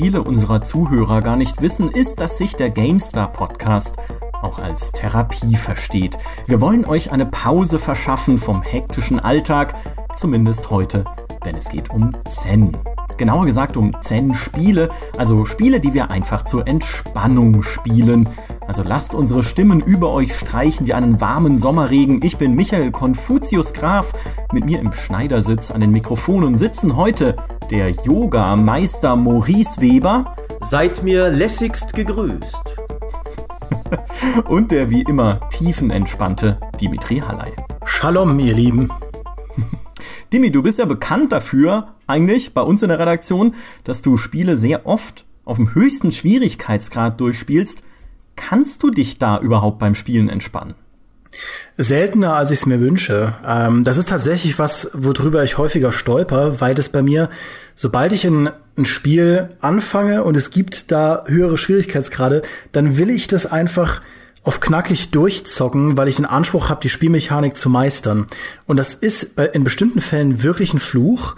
viele unserer Zuhörer gar nicht wissen, ist, dass sich der GameStar Podcast auch als Therapie versteht. Wir wollen euch eine Pause verschaffen vom hektischen Alltag, zumindest heute, denn es geht um Zen. Genauer gesagt um Zen-Spiele, also Spiele, die wir einfach zur Entspannung spielen. Also lasst unsere Stimmen über euch streichen wie einen warmen Sommerregen. Ich bin Michael Konfuzius Graf. Mit mir im Schneidersitz an den Mikrofonen sitzen heute der Yoga-Meister Maurice Weber. Seid mir lässigst gegrüßt. Und der wie immer tiefenentspannte Dimitri Halley. Shalom, ihr Lieben. Dimi, du bist ja bekannt dafür, eigentlich bei uns in der Redaktion, dass du Spiele sehr oft auf dem höchsten Schwierigkeitsgrad durchspielst. Kannst du dich da überhaupt beim Spielen entspannen? Seltener, als ich es mir wünsche. Ähm, das ist tatsächlich was, worüber ich häufiger stolper, weil das bei mir, sobald ich ein, ein Spiel anfange und es gibt da höhere Schwierigkeitsgrade, dann will ich das einfach auf knackig durchzocken, weil ich den Anspruch habe, die Spielmechanik zu meistern. Und das ist in bestimmten Fällen wirklich ein Fluch,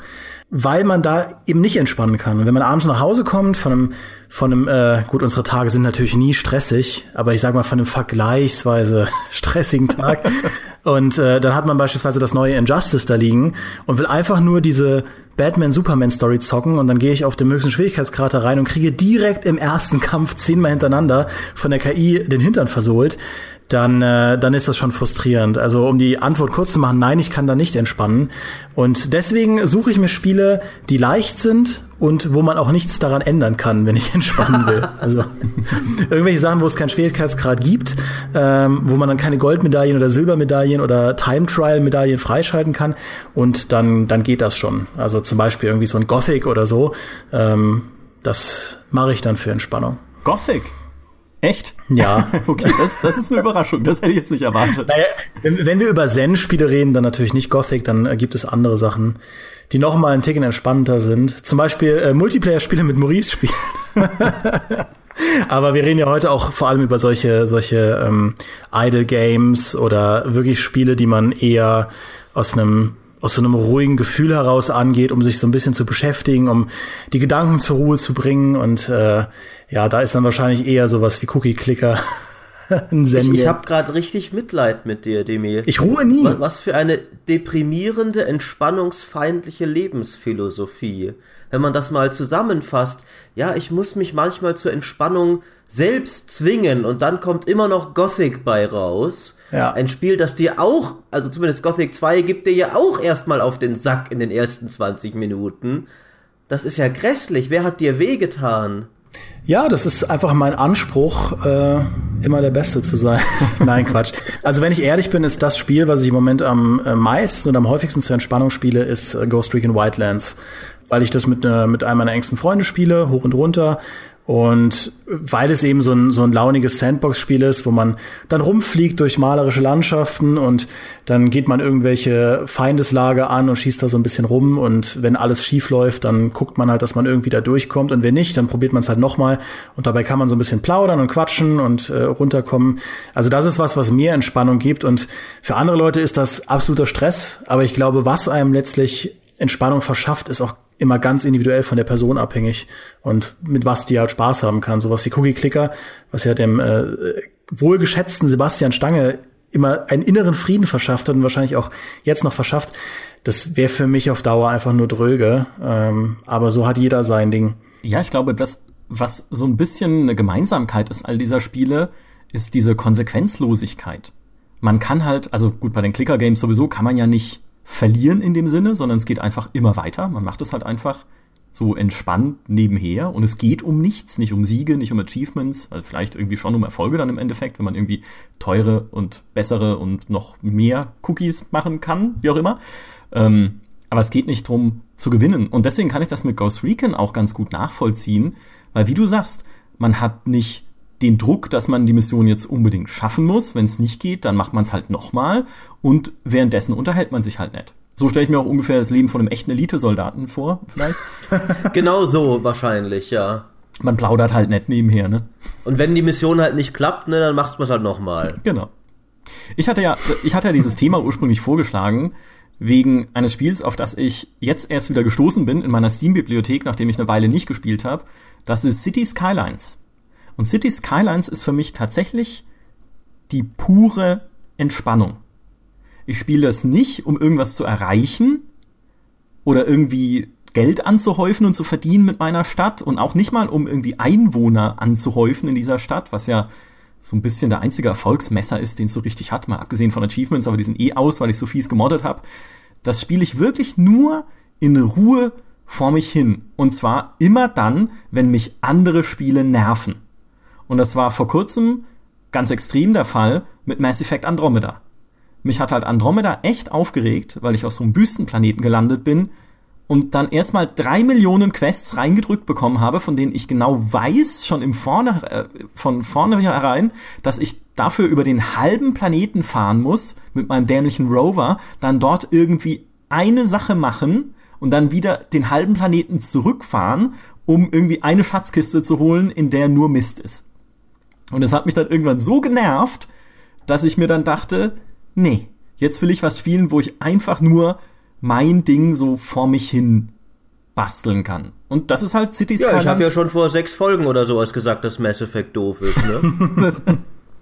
weil man da eben nicht entspannen kann. Und wenn man abends nach Hause kommt von einem, von einem, äh, gut, unsere Tage sind natürlich nie stressig, aber ich sag mal von einem vergleichsweise stressigen Tag. und äh, dann hat man beispielsweise das neue Injustice da liegen und will einfach nur diese Batman-Superman-Story zocken und dann gehe ich auf den höchsten Schwierigkeitsgrad rein und kriege direkt im ersten Kampf zehnmal hintereinander von der KI den Hintern versohlt, dann, äh, dann ist das schon frustrierend. Also um die Antwort kurz zu machen, nein, ich kann da nicht entspannen. Und deswegen suche ich mir Spiele, die leicht sind und wo man auch nichts daran ändern kann, wenn ich entspannen will. Also irgendwelche Sachen, wo es keinen Schwierigkeitsgrad gibt, ähm, wo man dann keine Goldmedaillen oder Silbermedaillen oder Time Trial Medaillen freischalten kann und dann dann geht das schon. Also zum Beispiel irgendwie so ein Gothic oder so. Ähm, das mache ich dann für Entspannung. Gothic? Echt? Ja. okay, das, das ist eine Überraschung. Das hätte ich jetzt nicht erwartet. Naja, wenn, wenn wir über Zen-Spiele reden, dann natürlich nicht Gothic, dann äh, gibt es andere Sachen, die noch mal ein Ticken entspannter sind. Zum Beispiel äh, Multiplayer-Spiele mit Maurice spielen. Aber wir reden ja heute auch vor allem über solche, solche ähm, Idle Games oder wirklich Spiele, die man eher aus einem aus so einem ruhigen Gefühl heraus angeht, um sich so ein bisschen zu beschäftigen, um die Gedanken zur Ruhe zu bringen. Und äh, ja, da ist dann wahrscheinlich eher sowas wie Cookie Ein Ich, ich habe gerade richtig Mitleid mit dir, Demi. Ich ruhe nie. Was, was für eine deprimierende, entspannungsfeindliche Lebensphilosophie. Wenn man das mal zusammenfasst, ja, ich muss mich manchmal zur Entspannung selbst zwingen und dann kommt immer noch Gothic bei raus. Ja. Ein Spiel, das dir auch, also zumindest Gothic 2 gibt dir ja auch erstmal auf den Sack in den ersten 20 Minuten. Das ist ja grässlich. Wer hat dir wehgetan? Ja, das ist einfach mein Anspruch, äh, immer der Beste zu sein. Nein, Quatsch. Also wenn ich ehrlich bin, ist das Spiel, was ich im Moment am äh, meisten und am häufigsten zur Entspannung spiele, ist äh, Ghost Recon Wildlands. Weil ich das mit, äh, mit einem meiner engsten Freunde spiele, hoch und runter. Und weil es eben so ein, so ein launiges Sandbox-Spiel ist, wo man dann rumfliegt durch malerische Landschaften und dann geht man irgendwelche Feindeslager an und schießt da so ein bisschen rum. Und wenn alles schief läuft, dann guckt man halt, dass man irgendwie da durchkommt. Und wenn nicht, dann probiert man es halt nochmal. Und dabei kann man so ein bisschen plaudern und quatschen und äh, runterkommen. Also das ist was, was mir Entspannung gibt. Und für andere Leute ist das absoluter Stress, aber ich glaube, was einem letztlich Entspannung verschafft, ist auch immer ganz individuell von der Person abhängig und mit was die halt Spaß haben kann. Sowas wie Cookie Clicker, was ja dem äh, wohlgeschätzten Sebastian Stange immer einen inneren Frieden verschafft hat und wahrscheinlich auch jetzt noch verschafft. Das wäre für mich auf Dauer einfach nur dröge. Ähm, aber so hat jeder sein Ding. Ja, ich glaube, das, was so ein bisschen eine Gemeinsamkeit ist all dieser Spiele, ist diese Konsequenzlosigkeit. Man kann halt, also gut, bei den Clicker-Games sowieso kann man ja nicht verlieren in dem Sinne, sondern es geht einfach immer weiter. Man macht es halt einfach so entspannt nebenher und es geht um nichts, nicht um Siege, nicht um Achievements, also vielleicht irgendwie schon um Erfolge dann im Endeffekt, wenn man irgendwie teure und bessere und noch mehr Cookies machen kann, wie auch immer. Ähm, aber es geht nicht drum zu gewinnen. Und deswegen kann ich das mit Ghost Recon auch ganz gut nachvollziehen, weil wie du sagst, man hat nicht den Druck, dass man die Mission jetzt unbedingt schaffen muss. Wenn es nicht geht, dann macht man es halt nochmal und währenddessen unterhält man sich halt nett. So stelle ich mir auch ungefähr das Leben von einem echten Elitesoldaten vor, vielleicht. genau so wahrscheinlich, ja. Man plaudert halt nett nebenher, ne? Und wenn die Mission halt nicht klappt, ne, dann macht man es halt nochmal. Genau. Ich hatte ja, ich hatte ja dieses Thema ursprünglich vorgeschlagen, wegen eines Spiels, auf das ich jetzt erst wieder gestoßen bin in meiner Steam-Bibliothek, nachdem ich eine Weile nicht gespielt habe. Das ist City Skylines. Und City Skylines ist für mich tatsächlich die pure Entspannung. Ich spiele das nicht, um irgendwas zu erreichen oder irgendwie Geld anzuhäufen und zu verdienen mit meiner Stadt und auch nicht mal, um irgendwie Einwohner anzuhäufen in dieser Stadt, was ja so ein bisschen der einzige Erfolgsmesser ist, den es so richtig hat, mal abgesehen von Achievements, aber die sind eh aus, weil ich so fies gemoddet habe. Das spiele ich wirklich nur in Ruhe vor mich hin. Und zwar immer dann, wenn mich andere Spiele nerven. Und das war vor kurzem ganz extrem der Fall mit Mass Effect Andromeda. Mich hat halt Andromeda echt aufgeregt, weil ich auf so einem Wüstenplaneten gelandet bin und dann erstmal drei Millionen Quests reingedrückt bekommen habe, von denen ich genau weiß, schon im Vorne, äh, von vornherein, dass ich dafür über den halben Planeten fahren muss, mit meinem dämlichen Rover, dann dort irgendwie eine Sache machen und dann wieder den halben Planeten zurückfahren, um irgendwie eine Schatzkiste zu holen, in der nur Mist ist. Und es hat mich dann irgendwann so genervt, dass ich mir dann dachte, nee, jetzt will ich was spielen, wo ich einfach nur mein Ding so vor mich hin basteln kann. Und das ist halt City Skylines. Ja, ich habe ja schon vor sechs Folgen oder sowas gesagt, dass Mass Effect doof ist, ne? das,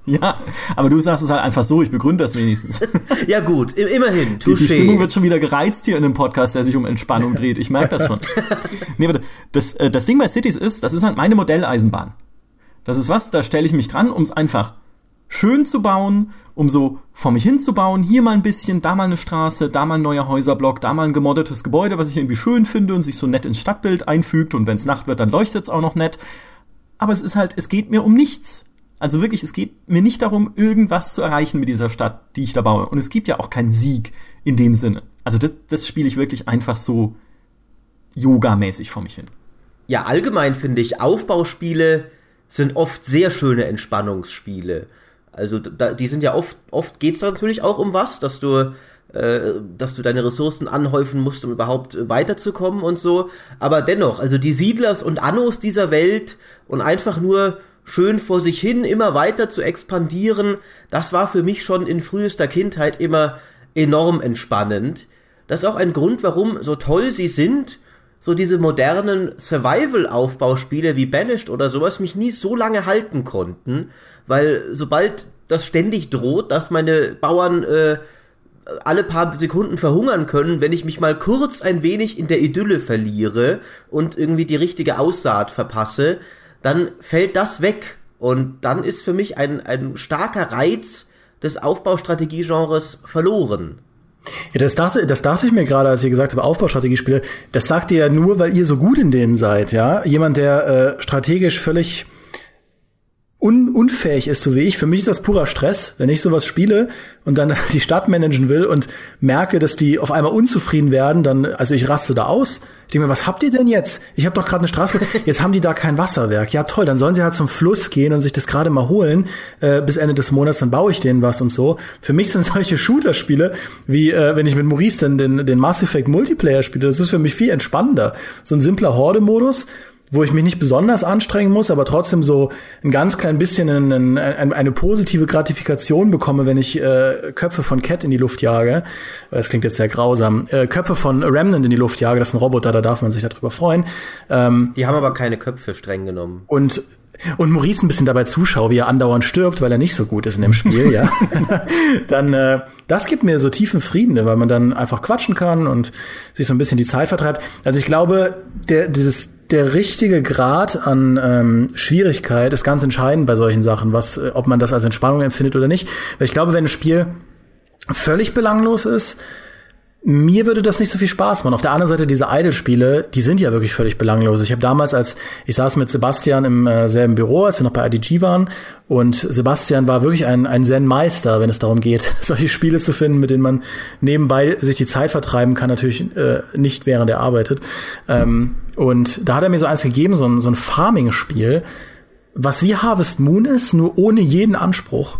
ja, aber du sagst es halt einfach so, ich begründe das wenigstens. ja gut, immerhin. Die, die, Stimmung wird schon wieder gereizt hier in einem Podcast, der sich um Entspannung dreht. Ich merke das schon. nee, aber das, äh, das Ding bei Cities ist, das ist halt meine Modelleisenbahn. Das ist was, da stelle ich mich dran, um es einfach schön zu bauen, um so vor mich hinzubauen. Hier mal ein bisschen, da mal eine Straße, da mal ein neuer Häuserblock, da mal ein gemoddetes Gebäude, was ich irgendwie schön finde und sich so nett ins Stadtbild einfügt. Und wenn es Nacht wird, dann leuchtet es auch noch nett. Aber es ist halt, es geht mir um nichts. Also wirklich, es geht mir nicht darum, irgendwas zu erreichen mit dieser Stadt, die ich da baue. Und es gibt ja auch keinen Sieg in dem Sinne. Also das, das spiele ich wirklich einfach so yogamäßig vor mich hin. Ja, allgemein finde ich, Aufbauspiele sind oft sehr schöne Entspannungsspiele. Also da, die sind ja oft, oft geht es natürlich auch um was, dass du, äh, dass du deine Ressourcen anhäufen musst, um überhaupt weiterzukommen und so. Aber dennoch, also die Siedlers und Annos dieser Welt und einfach nur schön vor sich hin immer weiter zu expandieren, das war für mich schon in frühester Kindheit immer enorm entspannend. Das ist auch ein Grund, warum so toll sie sind, so diese modernen Survival-Aufbauspiele wie Banished oder sowas mich nie so lange halten konnten, weil sobald das ständig droht, dass meine Bauern äh, alle paar Sekunden verhungern können, wenn ich mich mal kurz ein wenig in der Idylle verliere und irgendwie die richtige Aussaat verpasse, dann fällt das weg. Und dann ist für mich ein, ein starker Reiz des Aufbaustrategiegenres verloren. Ja, das dachte, das dachte ich mir gerade, als ihr gesagt habt, Aufbaustrategiespiele. Das sagt ihr ja nur, weil ihr so gut in denen seid, ja? Jemand, der äh, strategisch völlig un unfähig ist, so wie ich. Für mich ist das purer Stress, wenn ich sowas spiele und dann die Stadt managen will und merke, dass die auf einmal unzufrieden werden, dann, also ich raste da aus. Ich denke mir, was habt ihr denn jetzt? Ich habe doch gerade eine Straße. Jetzt haben die da kein Wasserwerk. Ja toll, dann sollen sie halt zum Fluss gehen und sich das gerade mal holen äh, bis Ende des Monats. Dann baue ich denen was und so. Für mich sind solche Shooter-Spiele wie äh, wenn ich mit Maurice dann den, den Mass Effect Multiplayer spiele. Das ist für mich viel entspannender. So ein simpler Horde-Modus wo ich mich nicht besonders anstrengen muss, aber trotzdem so ein ganz klein bisschen einen, eine, eine positive Gratifikation bekomme, wenn ich äh, Köpfe von Cat in die Luft jage. Das klingt jetzt sehr grausam. Äh, Köpfe von Remnant in die Luft jage, das ist ein Roboter, da darf man sich darüber freuen. Ähm, die haben aber keine Köpfe streng genommen. Und und Maurice ein bisschen dabei zuschaue, wie er andauernd stirbt, weil er nicht so gut ist in dem Spiel, ja, dann äh, das gibt mir so tiefen Frieden, weil man dann einfach quatschen kann und sich so ein bisschen die Zeit vertreibt. Also ich glaube, der dieses der richtige Grad an ähm, Schwierigkeit ist ganz entscheidend bei solchen Sachen, was, äh, ob man das als Entspannung empfindet oder nicht. Weil ich glaube, wenn ein Spiel völlig belanglos ist, mir würde das nicht so viel Spaß machen. Auf der anderen Seite, diese Idle-Spiele, die sind ja wirklich völlig belanglos. Ich habe damals, als ich saß mit Sebastian im äh, selben Büro, als wir noch bei IDG waren, und Sebastian war wirklich ein, ein Zen-Meister, wenn es darum geht, solche Spiele zu finden, mit denen man nebenbei sich die Zeit vertreiben kann, natürlich äh, nicht während er arbeitet. Ähm, und da hat er mir so eins gegeben, so ein, so ein Farming-Spiel, was wie Harvest Moon ist, nur ohne jeden Anspruch.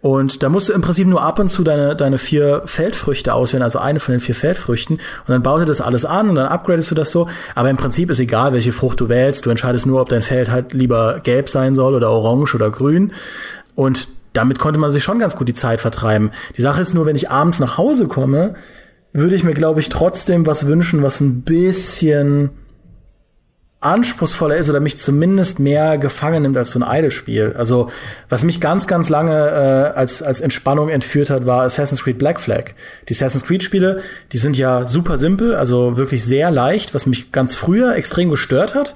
Und da musst du im Prinzip nur ab und zu deine, deine vier Feldfrüchte auswählen, also eine von den vier Feldfrüchten. Und dann baut er das alles an und dann upgradest du das so. Aber im Prinzip ist egal, welche Frucht du wählst. Du entscheidest nur, ob dein Feld halt lieber gelb sein soll oder orange oder grün. Und damit konnte man sich schon ganz gut die Zeit vertreiben. Die Sache ist nur, wenn ich abends nach Hause komme, würde ich mir, glaube ich, trotzdem was wünschen, was ein bisschen anspruchsvoller ist oder mich zumindest mehr gefangen nimmt als so ein Idle-Spiel. Also was mich ganz, ganz lange äh, als, als Entspannung entführt hat, war Assassin's Creed Black Flag. Die Assassin's Creed-Spiele, die sind ja super simpel, also wirklich sehr leicht, was mich ganz früher extrem gestört hat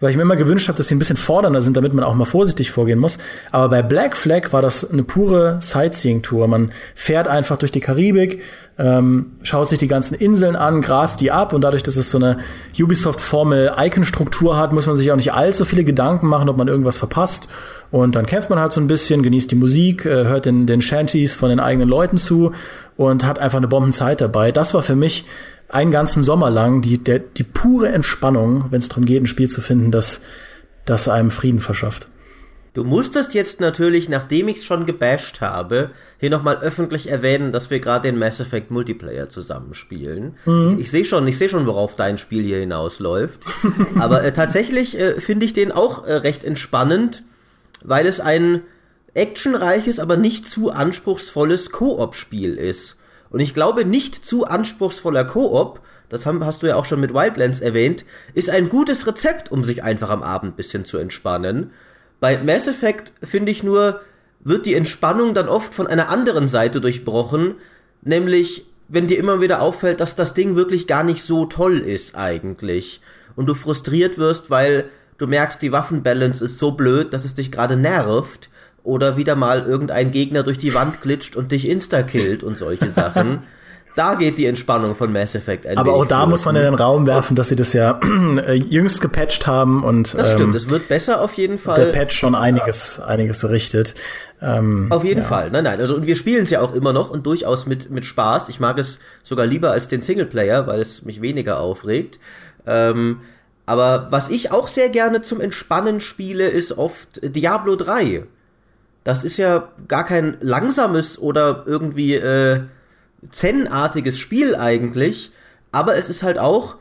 weil ich mir immer gewünscht habe, dass sie ein bisschen fordernder sind, damit man auch mal vorsichtig vorgehen muss. Aber bei Black Flag war das eine pure Sightseeing-Tour. Man fährt einfach durch die Karibik, ähm, schaut sich die ganzen Inseln an, grast die ab und dadurch, dass es so eine Ubisoft-Formel-Icon-Struktur hat, muss man sich auch nicht allzu viele Gedanken machen, ob man irgendwas verpasst. Und dann kämpft man halt so ein bisschen, genießt die Musik, äh, hört den, den Shanties von den eigenen Leuten zu und hat einfach eine Bombenzeit dabei. Das war für mich einen ganzen Sommer lang die, der, die pure Entspannung, wenn es darum geht, ein Spiel zu finden, das, das einem Frieden verschafft. Du musstest jetzt natürlich, nachdem ich es schon gebasht habe, hier nochmal öffentlich erwähnen, dass wir gerade den Mass Effect Multiplayer zusammenspielen. Mhm. Ich, ich sehe schon, ich sehe schon, worauf dein Spiel hier hinausläuft. Aber äh, tatsächlich äh, finde ich den auch äh, recht entspannend, weil es ein actionreiches, aber nicht zu anspruchsvolles Koop-Spiel ist. Und ich glaube, nicht zu anspruchsvoller Koop, das hast du ja auch schon mit Wildlands erwähnt, ist ein gutes Rezept, um sich einfach am Abend ein bisschen zu entspannen. Bei Mass Effect finde ich nur, wird die Entspannung dann oft von einer anderen Seite durchbrochen, nämlich wenn dir immer wieder auffällt, dass das Ding wirklich gar nicht so toll ist eigentlich und du frustriert wirst, weil du merkst, die Waffenbalance ist so blöd, dass es dich gerade nervt oder wieder mal irgendein Gegner durch die Wand glitscht und dich insta-killt und solche Sachen. da geht die Entspannung von Mass Effect ein Aber auch da muss man in den Raum werfen, dass sie das ja äh, jüngst gepatcht haben und das stimmt, ähm, es wird besser auf jeden Fall. Der Patch schon einiges einiges richtet. Ähm, auf jeden ja. Fall. Nein, nein, also und wir spielen es ja auch immer noch und durchaus mit mit Spaß. Ich mag es sogar lieber als den Singleplayer, weil es mich weniger aufregt. Ähm, aber was ich auch sehr gerne zum Entspannen spiele, ist oft Diablo 3. Das ist ja gar kein langsames oder irgendwie äh, Zen-artiges Spiel eigentlich, aber es ist halt auch,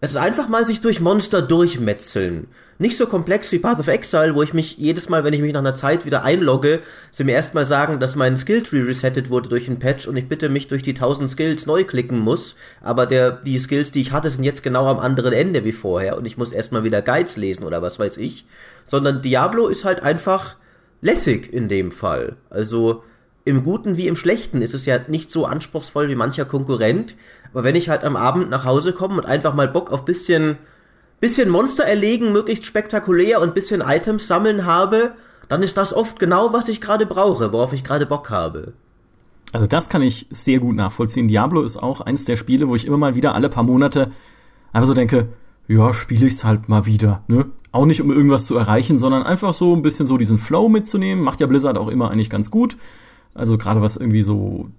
es ist einfach mal sich durch Monster durchmetzeln. Nicht so komplex wie Path of Exile, wo ich mich jedes Mal, wenn ich mich nach einer Zeit wieder einlogge, sie mir erstmal sagen, dass mein Skilltree resettet wurde durch einen Patch und ich bitte mich durch die 1000 Skills neu klicken muss, aber der, die Skills, die ich hatte, sind jetzt genau am anderen Ende wie vorher und ich muss erstmal wieder Guides lesen oder was weiß ich. Sondern Diablo ist halt einfach, lässig in dem Fall. Also im Guten wie im Schlechten ist es ja nicht so anspruchsvoll wie mancher Konkurrent. Aber wenn ich halt am Abend nach Hause komme und einfach mal Bock auf bisschen, bisschen Monster erlegen, möglichst spektakulär und bisschen Items sammeln habe, dann ist das oft genau, was ich gerade brauche, worauf ich gerade Bock habe. Also das kann ich sehr gut nachvollziehen. Diablo ist auch eins der Spiele, wo ich immer mal wieder alle paar Monate einfach so denke, ja, spiele ich's halt mal wieder, ne? Auch nicht, um irgendwas zu erreichen, sondern einfach so ein bisschen so diesen Flow mitzunehmen. Macht ja Blizzard auch immer eigentlich ganz gut. Also gerade was irgendwie so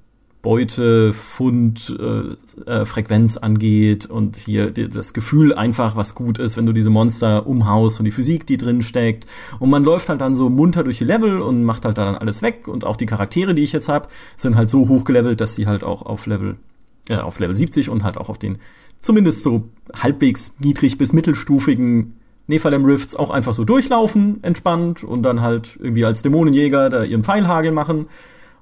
Beute, Fund, äh, äh, Frequenz angeht und hier das Gefühl einfach, was gut ist, wenn du diese Monster umhaust und die Physik, die drin steckt. Und man läuft halt dann so munter durch die Level und macht halt dann alles weg. Und auch die Charaktere, die ich jetzt habe, sind halt so hochgelevelt, dass sie halt auch auf Level, äh, auf Level 70 und halt auch auf den zumindest so halbwegs niedrig bis mittelstufigen Nephalem Rifts auch einfach so durchlaufen, entspannt und dann halt irgendwie als Dämonenjäger da ihren Pfeilhagel machen.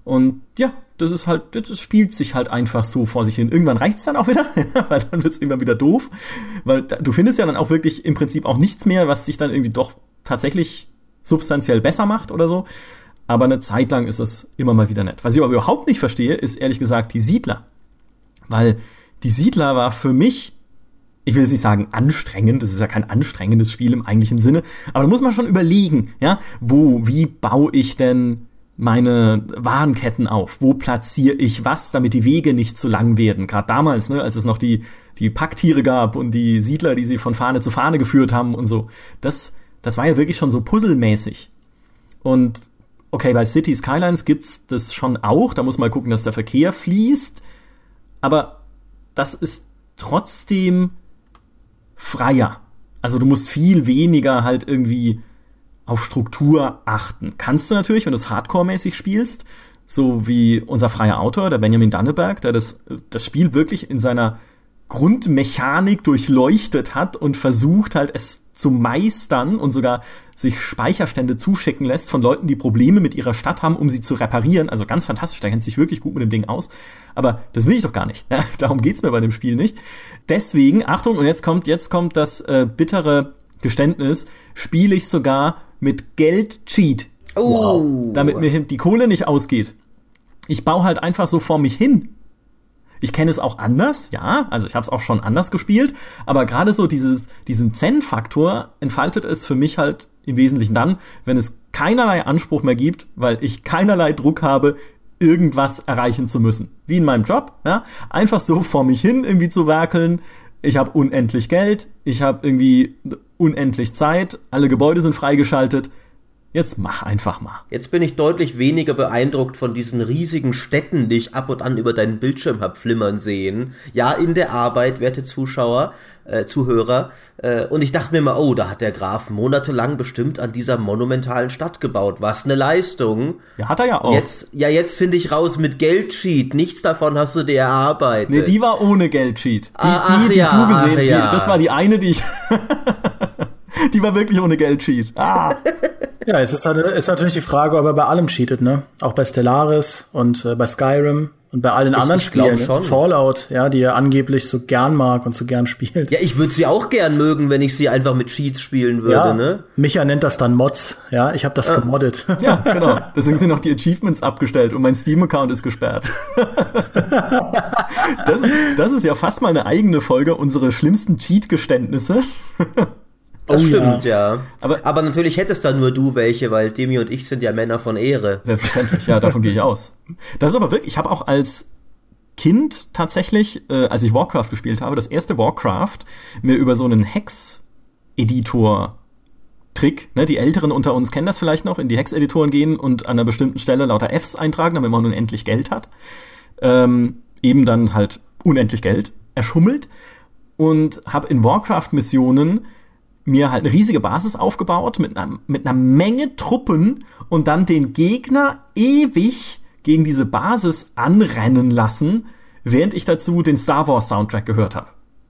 Und ja, das ist halt, das spielt sich halt einfach so vor sich hin. Irgendwann reicht's dann auch wieder, weil dann wird's immer wieder doof. Weil du findest ja dann auch wirklich im Prinzip auch nichts mehr, was dich dann irgendwie doch tatsächlich substanziell besser macht oder so. Aber eine Zeit lang ist es immer mal wieder nett. Was ich aber überhaupt nicht verstehe, ist ehrlich gesagt die Siedler. Weil die Siedler war für mich ich will jetzt nicht sagen anstrengend, das ist ja kein anstrengendes Spiel im eigentlichen Sinne, aber da muss man schon überlegen, ja, wo, wie baue ich denn meine Warenketten auf? Wo platziere ich was, damit die Wege nicht zu lang werden? Gerade damals, ne, als es noch die, die Packtiere gab und die Siedler, die sie von Fahne zu Fahne geführt haben und so. Das, das war ja wirklich schon so puzzelmäßig. Und okay, bei City Skylines gibt's das schon auch, da muss man gucken, dass der Verkehr fließt, aber das ist trotzdem freier. Also du musst viel weniger halt irgendwie auf Struktur achten. Kannst du natürlich, wenn du es hardcore-mäßig spielst, so wie unser freier Autor, der Benjamin Danneberg, der das, das Spiel wirklich in seiner Grundmechanik durchleuchtet hat und versucht halt es zu meistern und sogar sich Speicherstände zuschicken lässt von Leuten, die Probleme mit ihrer Stadt haben, um sie zu reparieren. Also ganz fantastisch, da kennt sich wirklich gut mit dem Ding aus. Aber das will ich doch gar nicht. Ja, darum geht's mir bei dem Spiel nicht. Deswegen, Achtung, und jetzt kommt, jetzt kommt das äh, bittere Geständnis, spiele ich sogar mit Geld-Cheat. Oh. Wow. Damit mir die Kohle nicht ausgeht. Ich baue halt einfach so vor mich hin ich kenne es auch anders, ja, also ich habe es auch schon anders gespielt, aber gerade so dieses, diesen Zen-Faktor entfaltet es für mich halt im Wesentlichen dann, wenn es keinerlei Anspruch mehr gibt, weil ich keinerlei Druck habe, irgendwas erreichen zu müssen. Wie in meinem Job, ja, einfach so vor mich hin irgendwie zu werkeln. Ich habe unendlich Geld, ich habe irgendwie unendlich Zeit, alle Gebäude sind freigeschaltet Jetzt mach einfach mal. Jetzt bin ich deutlich weniger beeindruckt von diesen riesigen Städten, die ich ab und an über deinen Bildschirm hab flimmern sehen. Ja, in der Arbeit, werte Zuschauer, äh, Zuhörer. Äh, und ich dachte mir mal, oh, da hat der Graf monatelang bestimmt an dieser monumentalen Stadt gebaut. Was eine Leistung. Ja, hat er ja auch. Jetzt, ja, jetzt finde ich raus mit Geldsheet. Nichts davon hast du dir erarbeitet. Nee, die war ohne Geldsheet. Die, ah, die, die ja, du gesehen, ja. die, das war die eine, die ich. die war wirklich ohne Geldsheet. Ah. Ja, es ist, halt, ist natürlich die Frage, ob er bei allem cheatet, ne? Auch bei Stellaris und äh, bei Skyrim und bei allen Ich- anderen ich Spielen. schon. Fallout, ja, die er angeblich so gern mag und so gern spielt. Ja, ich würde sie auch gern mögen, wenn ich sie einfach mit Cheats spielen würde, Ja, ne? Micha nennt das dann Mods, ja, ich habe das gemoddet. Ja, genau. Deswegen sind noch die Achievements abgestellt und mein Steam-Account ist gesperrt. das, das ist ja fast mal eine eigene Folge, unsere schlimmsten Cheat-Geständnisse. Das Oh, stimmt, ja. Aber- Aber, natürlich hättest dann nur du welche, weil Demi und ich sind ja Männer von Ehre. Selbstverständlich, ja, davon gehe ich aus. Das ist aber wirklich, ich habe auch als Kind tatsächlich, äh, als ich Warcraft gespielt habe, das erste Warcraft, mir über so einen Hex-Editor Trick, ne, die Älteren unter uns kennen das vielleicht noch, in die Hex-Editoren gehen und an einer bestimmten Stelle lauter Fs eintragen, damit man unendlich Geld hat. Ähm, eben dann halt unendlich Geld erschummelt und habe in Warcraft-Missionen mir halt eine riesige Basis aufgebaut mit einer, mit einer Menge Truppen und dann den Gegner ewig gegen diese Basis anrennen lassen, während ich dazu den Star Wars Soundtrack gehört habe.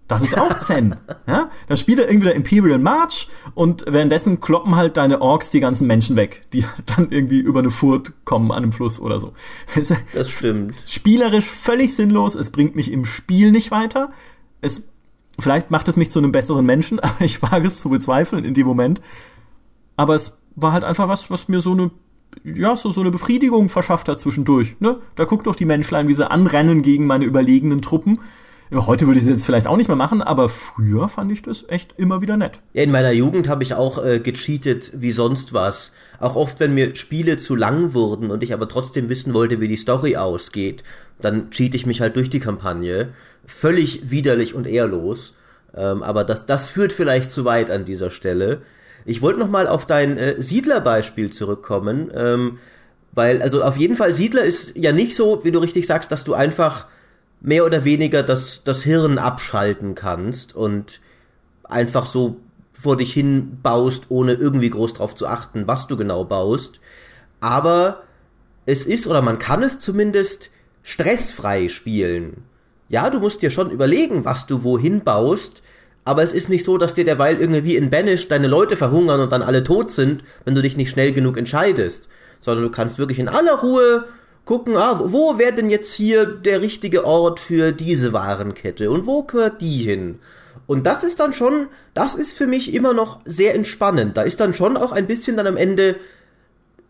Das ist auch Zen. ja? Dann spielt er irgendwie der Imperial March und währenddessen kloppen halt deine Orks die ganzen Menschen weg, die dann irgendwie über eine Furt kommen an einem Fluss oder so. Das stimmt. spielerisch völlig sinnlos, es bringt mich im Spiel nicht weiter. Es vielleicht macht es mich zu einem besseren Menschen, aber ich wage es zu bezweifeln in dem Moment. Aber es war halt einfach was, was mir so eine ja, so, so eine Befriedigung verschafft hat zwischendurch. Ne? Da guckt doch die Menschlein, wie sie anrennen gegen meine überlegenen Truppen. Heute würde ich es jetzt vielleicht auch nicht mehr machen, aber früher fand ich das echt immer wieder nett. Ja, in meiner Jugend habe ich auch äh, gecheatet wie sonst was. Auch oft, wenn mir Spiele zu lang wurden und ich aber trotzdem wissen wollte, wie die Story ausgeht, dann cheat ich mich halt durch die Kampagne. Völlig widerlich und ehrlos. Ähm, aber das, das führt vielleicht zu weit an dieser Stelle. Ich wollte noch mal auf dein äh, Siedler-Beispiel zurückkommen, ähm, weil, also auf jeden Fall, Siedler ist ja nicht so, wie du richtig sagst, dass du einfach mehr oder weniger das, das Hirn abschalten kannst und einfach so vor dich hin baust, ohne irgendwie groß drauf zu achten, was du genau baust. Aber es ist, oder man kann es zumindest stressfrei spielen. Ja, du musst dir schon überlegen, was du wohin baust, aber es ist nicht so, dass dir derweil irgendwie in Banish deine Leute verhungern und dann alle tot sind, wenn du dich nicht schnell genug entscheidest. Sondern du kannst wirklich in aller Ruhe gucken, ah, wo wäre denn jetzt hier der richtige Ort für diese Warenkette und wo gehört die hin? Und das ist dann schon, das ist für mich immer noch sehr entspannend. Da ist dann schon auch ein bisschen dann am Ende,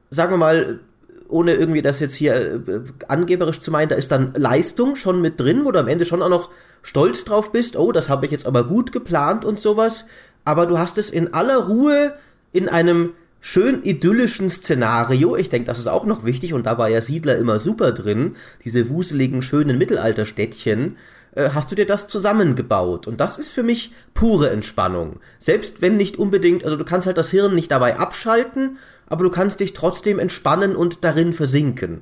sagen wir mal, ohne irgendwie das jetzt hier äh, angeberisch zu meinen, da ist dann Leistung schon mit drin, wo du am Ende schon auch noch stolz drauf bist, oh, das habe ich jetzt aber gut geplant und sowas. Aber du hast es in aller Ruhe in einem schön idyllischen Szenario. Ich denke, das ist auch noch wichtig und da war ja Siedler immer super drin. Diese wuseligen, schönen Mittelalterstädtchen. Äh, hast du dir das zusammengebaut? Und das ist für mich pure Entspannung. Selbst wenn nicht unbedingt, also du kannst halt das Hirn nicht dabei abschalten, aber du kannst dich trotzdem entspannen und darin versinken.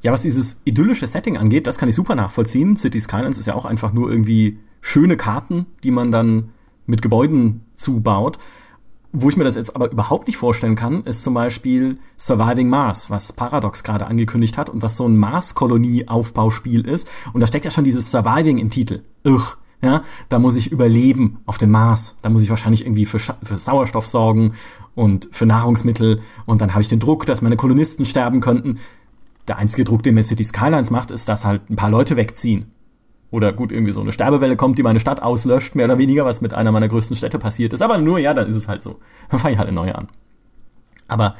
Ja, was dieses idyllische Setting angeht, das kann ich super nachvollziehen. City Skylines ist ja auch einfach nur irgendwie schöne Karten, die man dann mit Gebäuden zubaut. Wo ich mir das jetzt aber überhaupt nicht vorstellen kann, ist zum Beispiel Surviving Mars, was Paradox gerade angekündigt hat und was so ein Mars-Kolonie-Aufbauspiel ist. Und da steckt ja schon dieses Surviving im Titel. Ugh, Ja, da muss ich überleben auf dem Mars. Da muss ich wahrscheinlich irgendwie für, für Sauerstoff sorgen und für Nahrungsmittel. Und dann habe ich den Druck, dass meine Kolonisten sterben könnten. Der einzige Druck, den mir City Skylines macht, ist, dass halt ein paar Leute wegziehen. Oder gut, irgendwie so eine Sterbewelle kommt, die meine Stadt auslöscht, mehr oder weniger, was mit einer meiner größten Städte passiert ist. Aber nur, ja, dann ist es halt so. Dann fange ich halt eine neue an. Aber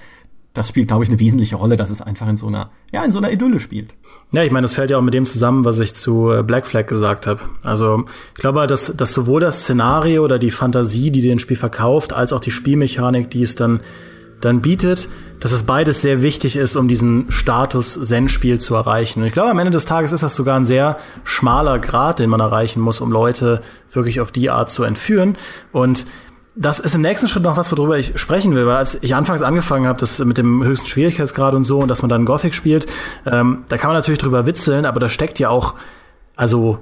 das spielt, glaube ich, eine wesentliche Rolle, dass es einfach in so einer, ja, in so einer Idylle spielt. Ja, ich meine, das fällt ja auch mit dem zusammen, was ich zu äh, Black Flag gesagt habe. Also ich glaube, dass, dass sowohl das Szenario oder die Fantasie, die den Spiel verkauft, als auch die Spielmechanik, die es dann, dann bietet, dass es beides sehr wichtig ist, um diesen Status Zen-Spiel zu erreichen. Und ich glaube, am Ende des Tages ist das sogar ein sehr schmaler Grad, den man erreichen muss, um Leute wirklich auf die Art zu entführen. Und das ist im nächsten Schritt noch was, worüber ich sprechen will, weil als ich anfangs angefangen habe, das mit dem höchsten Schwierigkeitsgrad und so und dass man dann Gothic spielt, ähm, da kann man natürlich drüber witzeln, aber da steckt ja auch also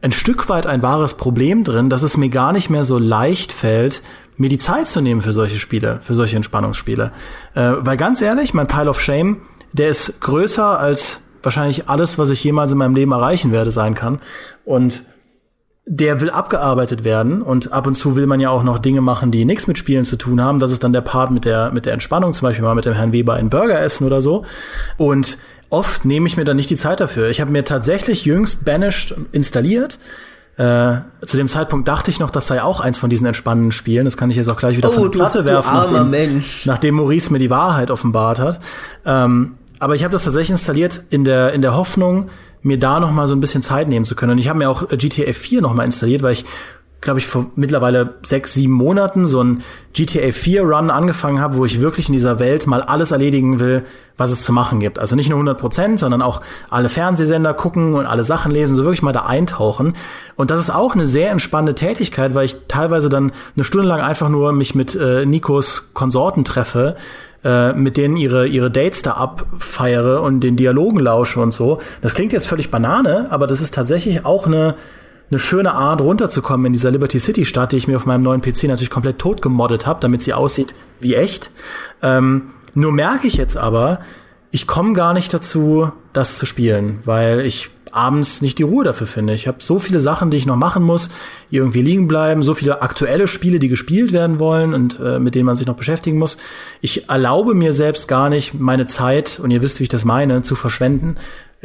ein Stück weit ein wahres Problem drin, dass es mir gar nicht mehr so leicht fällt, mir die Zeit zu nehmen für solche Spiele, für solche Entspannungsspiele. Äh, weil ganz ehrlich, mein Pile of Shame, der ist größer als wahrscheinlich alles, was ich jemals in meinem Leben erreichen werde, sein kann. Und der will abgearbeitet werden und ab und zu will man ja auch noch Dinge machen, die nichts mit Spielen zu tun haben. Das ist dann der Part mit der, mit der Entspannung, zum Beispiel mal mit dem Herrn Weber einen Burger essen oder so. Und oft nehme ich mir dann nicht die Zeit dafür. Ich habe mir tatsächlich jüngst Banished installiert. Äh, zu dem Zeitpunkt dachte ich noch, das sei auch eins von diesen entspannenden Spielen. Das kann ich jetzt auch gleich wieder oh, von der Platte werfen, nachdem, nachdem, Maurice mir die Wahrheit offenbart hat. Ähm, aber ich habe das tatsächlich installiert in der, in der Hoffnung, mir da noch mal so ein bisschen Zeit nehmen zu können. Und ich habe mir auch GTA 4 noch mal installiert, weil ich glaube ich, vor mittlerweile sechs, sieben Monaten so ein GTA 4 Run angefangen habe, wo ich wirklich in dieser Welt mal alles erledigen will, was es zu machen gibt. Also nicht nur 100 Prozent, sondern auch alle Fernsehsender gucken und alle Sachen lesen, so wirklich mal da eintauchen. Und das ist auch eine sehr entspannende Tätigkeit, weil ich teilweise dann eine Stunde lang einfach nur mich mit äh, Nikos Konsorten treffe äh, mit denen ihre, ihre Dates da abfeiere und den Dialogen lausche und so. Das klingt jetzt völlig Banane, aber das ist tatsächlich auch eine, eine schöne Art, runterzukommen in dieser Liberty City Stadt, die ich mir auf meinem neuen PC natürlich komplett tot gemoddet habe, damit sie aussieht wie echt. Ähm, nur merke ich jetzt aber, ich komme gar nicht dazu, das zu spielen, weil ich abends nicht die Ruhe dafür finde. Ich habe so viele Sachen, die ich noch machen muss, die irgendwie liegen bleiben, so viele aktuelle Spiele, die gespielt werden wollen und äh, mit denen man sich noch beschäftigen muss. Ich erlaube mir selbst gar nicht, meine Zeit, und ihr wisst, wie ich das meine, zu verschwenden.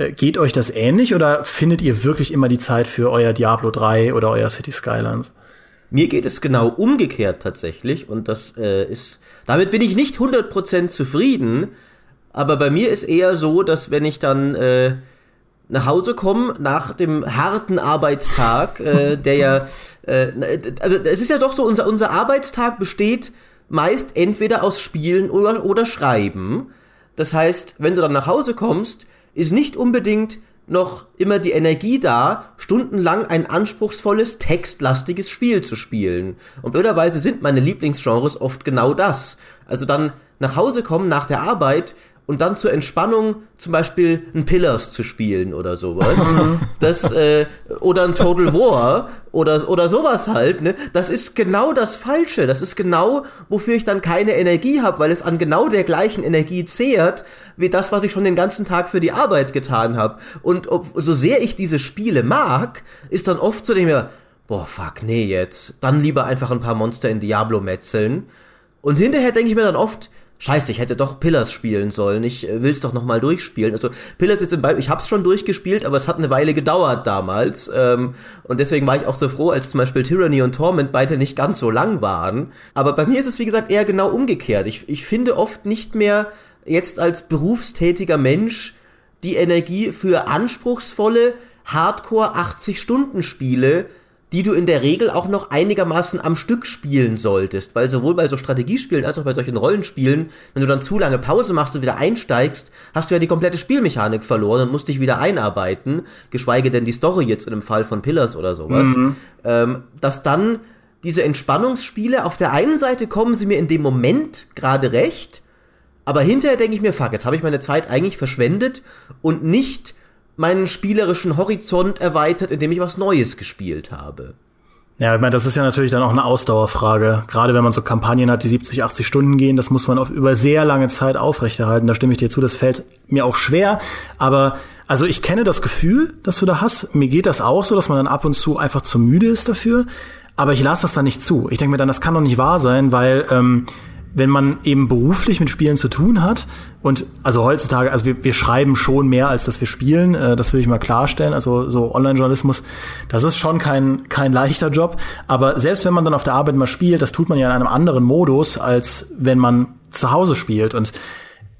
Äh, geht euch das ähnlich oder findet ihr wirklich immer die Zeit für euer Diablo 3 oder euer City Skylines? Mir geht es genau umgekehrt tatsächlich und das äh, ist, damit bin ich nicht 100% zufrieden, aber bei mir ist eher so, dass wenn ich dann äh, nach Hause komme nach dem harten Arbeitstag, äh, der ja, äh, also es ist ja doch so, unser, unser Arbeitstag besteht meist entweder aus Spielen oder, oder Schreiben. Das heißt, wenn du dann nach Hause kommst, ist nicht unbedingt noch immer die Energie da, stundenlang ein anspruchsvolles, textlastiges Spiel zu spielen. Und blöderweise sind meine Lieblingsgenres oft genau das. Also dann nach Hause kommen nach der Arbeit, und dann zur Entspannung zum Beispiel ein Pillars zu spielen oder sowas. das, äh, oder ein Total War oder, oder sowas halt, ne? Das ist genau das Falsche. Das ist genau, wofür ich dann keine Energie habe, weil es an genau der gleichen Energie zehrt, wie das, was ich schon den ganzen Tag für die Arbeit getan habe. Und ob, so sehr ich diese Spiele mag, ist dann oft so, mir, boah, fuck, nee, jetzt. Dann lieber einfach ein paar Monster in Diablo metzeln. Und hinterher denke ich mir dann oft, Scheiße, ich hätte doch Pillars spielen sollen. Ich äh, will's doch noch mal durchspielen. Also Pillars jetzt im Beispiel, ich hab's schon durchgespielt, aber es hat eine Weile gedauert damals. Ähm, und deswegen war ich auch so froh, als zum Beispiel Tyranny und Torment beide nicht ganz so lang waren. Aber bei mir ist es, wie gesagt, eher genau umgekehrt. Ich, ich finde oft nicht mehr jetzt als berufstätiger Mensch die Energie für anspruchsvolle Hardcore 80-Stunden-Spiele, die du in der Regel auch noch einigermaßen am Stück spielen solltest, weil sowohl bei so Strategiespielen als auch bei solchen Rollenspielen, wenn du dann zu lange Pause machst und wieder einsteigst, hast du ja die komplette Spielmechanik verloren und musst dich wieder einarbeiten, geschweige denn die Story jetzt in dem Fall von Pillars oder sowas, mhm. ähm, dass dann diese Entspannungsspiele, auf der einen Seite kommen sie mir in dem Moment gerade recht, aber hinterher denke ich mir, fuck, jetzt habe ich meine Zeit eigentlich verschwendet und nicht meinen spielerischen Horizont erweitert, indem ich was Neues gespielt habe. Ja, ich meine, das ist ja natürlich dann auch eine Ausdauerfrage. Gerade wenn man so Kampagnen hat, die 70, 80 Stunden gehen, das muss man auch über sehr lange Zeit aufrechterhalten. Da stimme ich dir zu, das fällt mir auch schwer. Aber also ich kenne das Gefühl, das du da hast. Mir geht das auch so, dass man dann ab und zu einfach zu müde ist dafür. Aber ich lasse das dann nicht zu. Ich denke mir dann, das kann doch nicht wahr sein, weil ähm, wenn man eben beruflich mit Spielen zu tun hat und also heutzutage, also wir, wir schreiben schon mehr, als dass wir spielen, äh, das will ich mal klarstellen. Also so Online-Journalismus, das ist schon kein, kein leichter Job. Aber selbst wenn man dann auf der Arbeit mal spielt, das tut man ja in einem anderen Modus, als wenn man zu Hause spielt. Und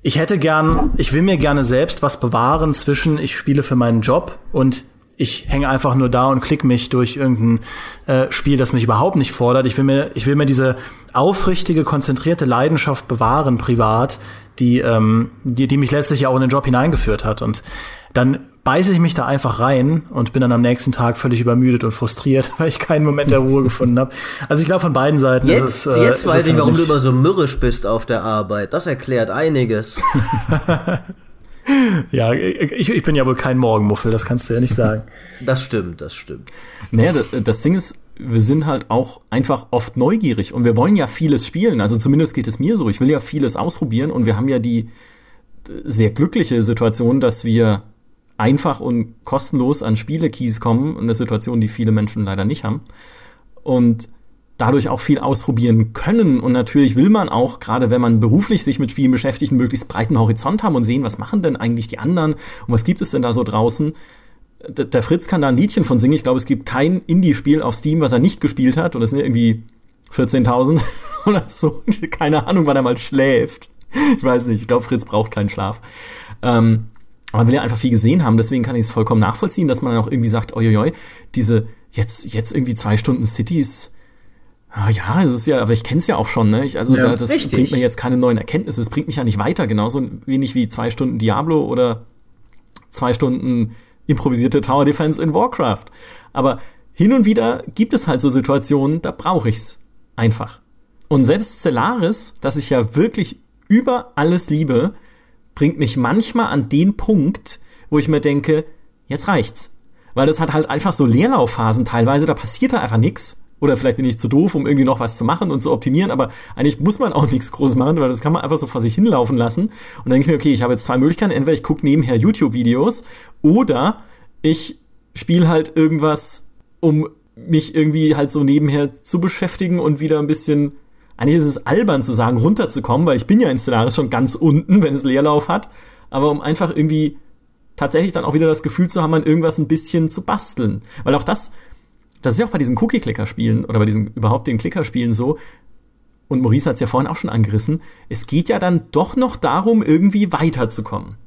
ich hätte gern, ich will mir gerne selbst was bewahren zwischen ich spiele für meinen Job und ich hänge einfach nur da und klick mich durch irgendein äh, Spiel, das mich überhaupt nicht fordert. Ich will mir, ich will mir diese aufrichtige, konzentrierte Leidenschaft bewahren, privat, die, ähm, die, die mich letztlich ja auch in den Job hineingeführt hat. Und dann beiße ich mich da einfach rein und bin dann am nächsten Tag völlig übermüdet und frustriert, weil ich keinen Moment der Ruhe gefunden habe. Also ich glaube von beiden Seiten. Jetzt, es, äh, jetzt weiß ich, warum du immer so mürrisch bist auf der Arbeit. Das erklärt einiges. ja, ich, ich bin ja wohl kein Morgenmuffel, das kannst du ja nicht sagen. Das stimmt, das stimmt. Naja, das, das Ding ist, wir sind halt auch einfach oft neugierig und wir wollen ja vieles spielen. Also zumindest geht es mir so. Ich will ja vieles ausprobieren und wir haben ja die sehr glückliche Situation, dass wir einfach und kostenlos an Spielekeys kommen. Eine Situation, die viele Menschen leider nicht haben. Und dadurch auch viel ausprobieren können. Und natürlich will man auch, gerade wenn man beruflich sich mit Spielen beschäftigt, einen möglichst breiten Horizont haben und sehen, was machen denn eigentlich die anderen und was gibt es denn da so draußen. Der Fritz kann da ein Liedchen von singen. Ich glaube, es gibt kein Indie-Spiel auf Steam, was er nicht gespielt hat. Und es sind irgendwie 14.000 oder so. Keine Ahnung, wann er mal schläft. Ich weiß nicht. Ich glaube, Fritz braucht keinen Schlaf. Ähm, aber man will ja einfach viel gesehen haben. Deswegen kann ich es vollkommen nachvollziehen, dass man dann auch irgendwie sagt, oi, oi, oi, diese jetzt, jetzt irgendwie zwei Stunden Cities Ah, ja, es ist ja, aber ich kenne es ja auch schon, ne? Ich, also ja, da, das richtig. bringt mir jetzt keine neuen Erkenntnisse, es bringt mich ja nicht weiter, genauso wenig wie zwei Stunden Diablo oder zwei Stunden improvisierte Tower Defense in Warcraft. Aber hin und wieder gibt es halt so Situationen, da brauche ich's einfach. Und selbst Stellaris, das ich ja wirklich über alles liebe, bringt mich manchmal an den Punkt, wo ich mir denke, jetzt reicht's. Weil das hat halt einfach so Leerlaufphasen teilweise, da passiert da einfach nix oder vielleicht bin ich zu doof, um irgendwie noch was zu machen und zu optimieren, aber eigentlich muss man auch nichts groß machen, weil das kann man einfach so vor sich hinlaufen lassen. Und dann denke ich mir, okay, ich habe jetzt zwei Möglichkeiten. Entweder ich gucke nebenher YouTube-Videos oder ich spiele halt irgendwas, um mich irgendwie halt so nebenher zu beschäftigen und wieder ein bisschen, eigentlich ist es albern zu sagen, runterzukommen, weil ich bin ja in Stellaris schon ganz unten, wenn es Leerlauf hat, aber um einfach irgendwie tatsächlich dann auch wieder das Gefühl zu haben, an irgendwas ein bisschen zu basteln. Weil auch das das ist ja auch bei diesen Cookie-Clicker-Spielen oder bei diesen überhaupt den Clicker-Spielen so. Und Maurice hat es ja vorhin auch schon angerissen. Es geht ja dann doch noch darum, irgendwie weiterzukommen.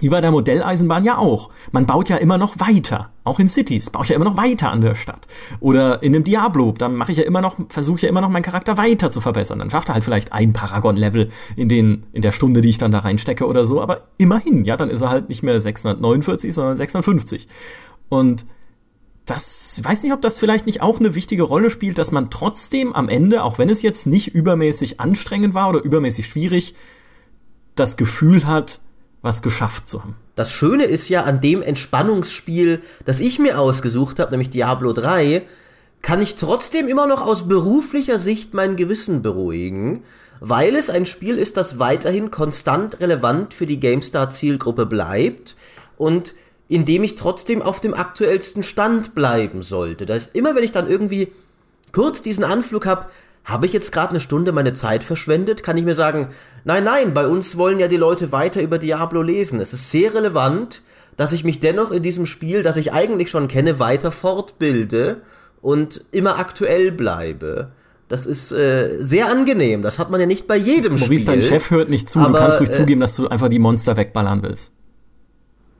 Wie bei der Modelleisenbahn ja auch. Man baut ja immer noch weiter. Auch in Cities baue ich ja immer noch weiter an der Stadt. Oder in einem Diablo, dann mache ich ja immer noch, versuche ja immer noch meinen Charakter weiter zu verbessern. Dann schafft er halt vielleicht ein Paragon-Level in den, in der Stunde, die ich dann da reinstecke oder so. Aber immerhin, ja, dann ist er halt nicht mehr 649, sondern 650. Und das weiß nicht, ob das vielleicht nicht auch eine wichtige Rolle spielt, dass man trotzdem am Ende, auch wenn es jetzt nicht übermäßig anstrengend war oder übermäßig schwierig, das Gefühl hat, was geschafft zu haben. Das Schöne ist ja an dem Entspannungsspiel, das ich mir ausgesucht habe, nämlich Diablo 3, kann ich trotzdem immer noch aus beruflicher Sicht mein Gewissen beruhigen, weil es ein Spiel ist, das weiterhin konstant relevant für die GameStar Zielgruppe bleibt und indem ich trotzdem auf dem aktuellsten Stand bleiben sollte. Das ist immer, wenn ich dann irgendwie kurz diesen Anflug habe, habe ich jetzt gerade eine Stunde meine Zeit verschwendet, kann ich mir sagen, nein, nein, bei uns wollen ja die Leute weiter über Diablo lesen. Es ist sehr relevant, dass ich mich dennoch in diesem Spiel, das ich eigentlich schon kenne, weiter fortbilde und immer aktuell bleibe. Das ist äh, sehr angenehm. Das hat man ja nicht bei jedem Maurice, Spiel. Maurice, dein Chef hört nicht zu. Aber, du kannst ruhig äh, zugeben, dass du einfach die Monster wegballern willst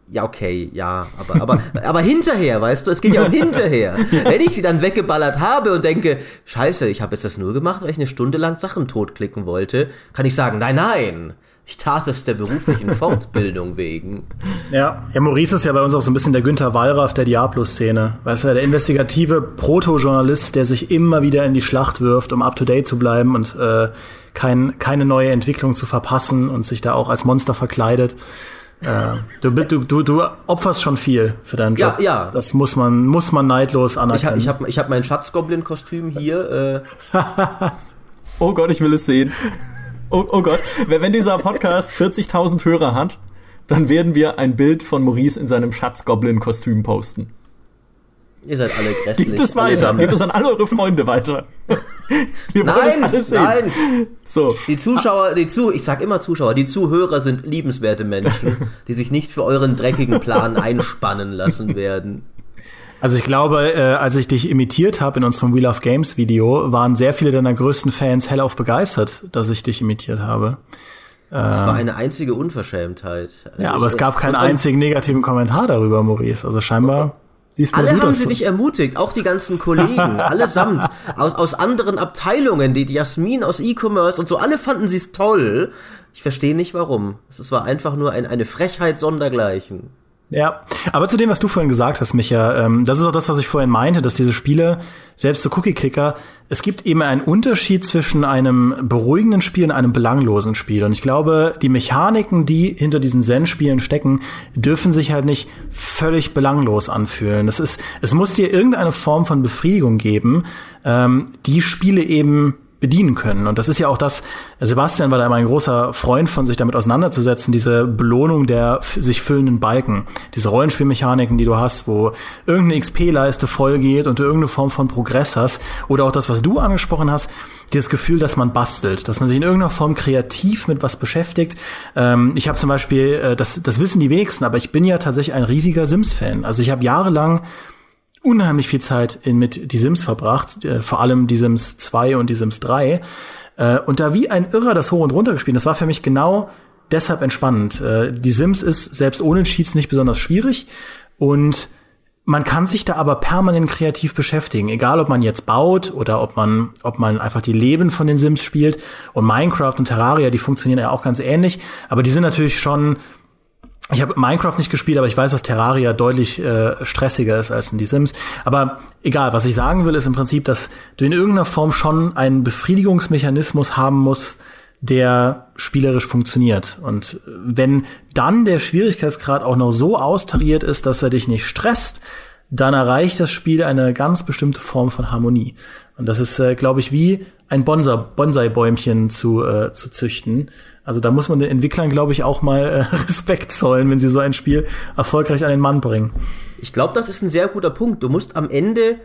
ja, okay, ja, aber, aber, aber hinterher, weißt du, es geht ja um hinterher. Wenn ich sie dann weggeballert habe und denke, scheiße, ich habe jetzt das nur gemacht, weil ich eine Stunde lang Sachen totklicken wollte, kann ich sagen, nein, nein, ich tat es der beruflichen Fortbildung wegen. Ja, ja, Maurice ist ja bei uns auch so ein bisschen der Günther Wallraff der Diablo-Szene. Weißt du, der investigative Proto-Journalist, der sich immer wieder in die Schlacht wirft, um up-to-date zu bleiben und äh, kein, keine neue Entwicklung zu verpassen und sich da auch als Monster verkleidet. Äh, du, du, du, du opferst schon viel für deinen Job. Ja, ja. Das muss man, muss man neidlos anerkennen. Ich habe ich hab, ich hab mein Schatzgoblin-Kostüm hier. Äh. oh Gott, ich will es sehen. Oh, oh Gott, wenn dieser Podcast 40.000 Hörer hat, dann werden wir ein Bild von Maurice in seinem Schatzgoblin-Kostüm posten. Ihr seid alle grässlich. Gebt es weiter. Gebt es an alle eure Freunde weiter. Wir wollen nein, das alles sehen. Nein. So. Die Zuschauer, die zu, ich sag immer Zuschauer, die Zuhörer sind liebenswerte Menschen, die sich nicht für euren dreckigen Plan einspannen lassen werden. Also ich glaube, äh, als ich dich imitiert habe in unserem Wheel of Games Video, waren sehr viele deiner größten Fans hellauf begeistert, dass ich dich imitiert habe. Das war ähm, eine einzige Unverschämtheit. Also ja, aber es gab keinen einzigen negativen Kommentar darüber, Maurice. Also scheinbar Siehst Alle haben sie so? dich ermutigt, auch die ganzen Kollegen, allesamt, aus, aus anderen Abteilungen, die, die Jasmin aus E-Commerce und so, alle fanden sie es toll. Ich verstehe nicht warum. Es war einfach nur ein, eine Frechheit sondergleichen. Ja, aber zu dem, was du vorhin gesagt hast, Micha, ähm, das ist auch das, was ich vorhin meinte, dass diese Spiele, selbst so Cookie-Clicker, es gibt eben einen Unterschied zwischen einem beruhigenden Spiel und einem belanglosen Spiel. Und ich glaube, die Mechaniken, die hinter diesen Zen-Spielen stecken, dürfen sich halt nicht völlig belanglos anfühlen. Das ist, es muss dir irgendeine Form von Befriedigung geben, ähm, die Spiele eben bedienen können. Und das ist ja auch das, Sebastian war da immer ein großer Freund von, sich damit auseinanderzusetzen, diese Belohnung der sich füllenden Balken, diese Rollenspielmechaniken, die du hast, wo irgendeine XP-Leiste vollgeht und du irgendeine Form von Progress hast, oder auch das, was du angesprochen hast, dieses Gefühl, dass man bastelt, dass man sich in irgendeiner Form kreativ mit was beschäftigt. Ähm, ich habe zum Beispiel, äh, das, das wissen die wenigsten, aber ich bin ja tatsächlich ein riesiger Sims-Fan. Also ich habe jahrelang unheimlich viel Zeit in, mit die Sims verbracht, äh, vor allem die Sims 2 und die Sims 3. Äh, und da wie ein Irrer das hoch und runter gespielt. Das war für mich genau deshalb entspannend. Äh, die Sims ist selbst ohne Cheats nicht besonders schwierig und man kann sich da aber permanent kreativ beschäftigen, egal ob man jetzt baut oder ob man, ob man einfach die Leben von den Sims spielt. Und Minecraft und Terraria, die funktionieren ja auch ganz ähnlich, aber die sind natürlich schon ich habe Minecraft nicht gespielt, aber ich weiß, dass Terraria deutlich äh, stressiger ist als in die Sims. Aber egal, was ich sagen will, ist im Prinzip, dass du in irgendeiner Form schon einen Befriedigungsmechanismus haben musst, der spielerisch funktioniert. Und wenn dann der Schwierigkeitsgrad auch noch so austariert ist, dass er dich nicht stresst, dann erreicht das Spiel eine ganz bestimmte Form von Harmonie. Und das ist, äh, glaube ich, wie ein Bonsai-Bäumchen zu, äh, zu züchten. Also da muss man den Entwicklern, glaube ich, auch mal äh, Respekt zollen, wenn sie so ein Spiel erfolgreich an den Mann bringen. Ich glaube, das ist ein sehr guter Punkt. Du musst am Ende,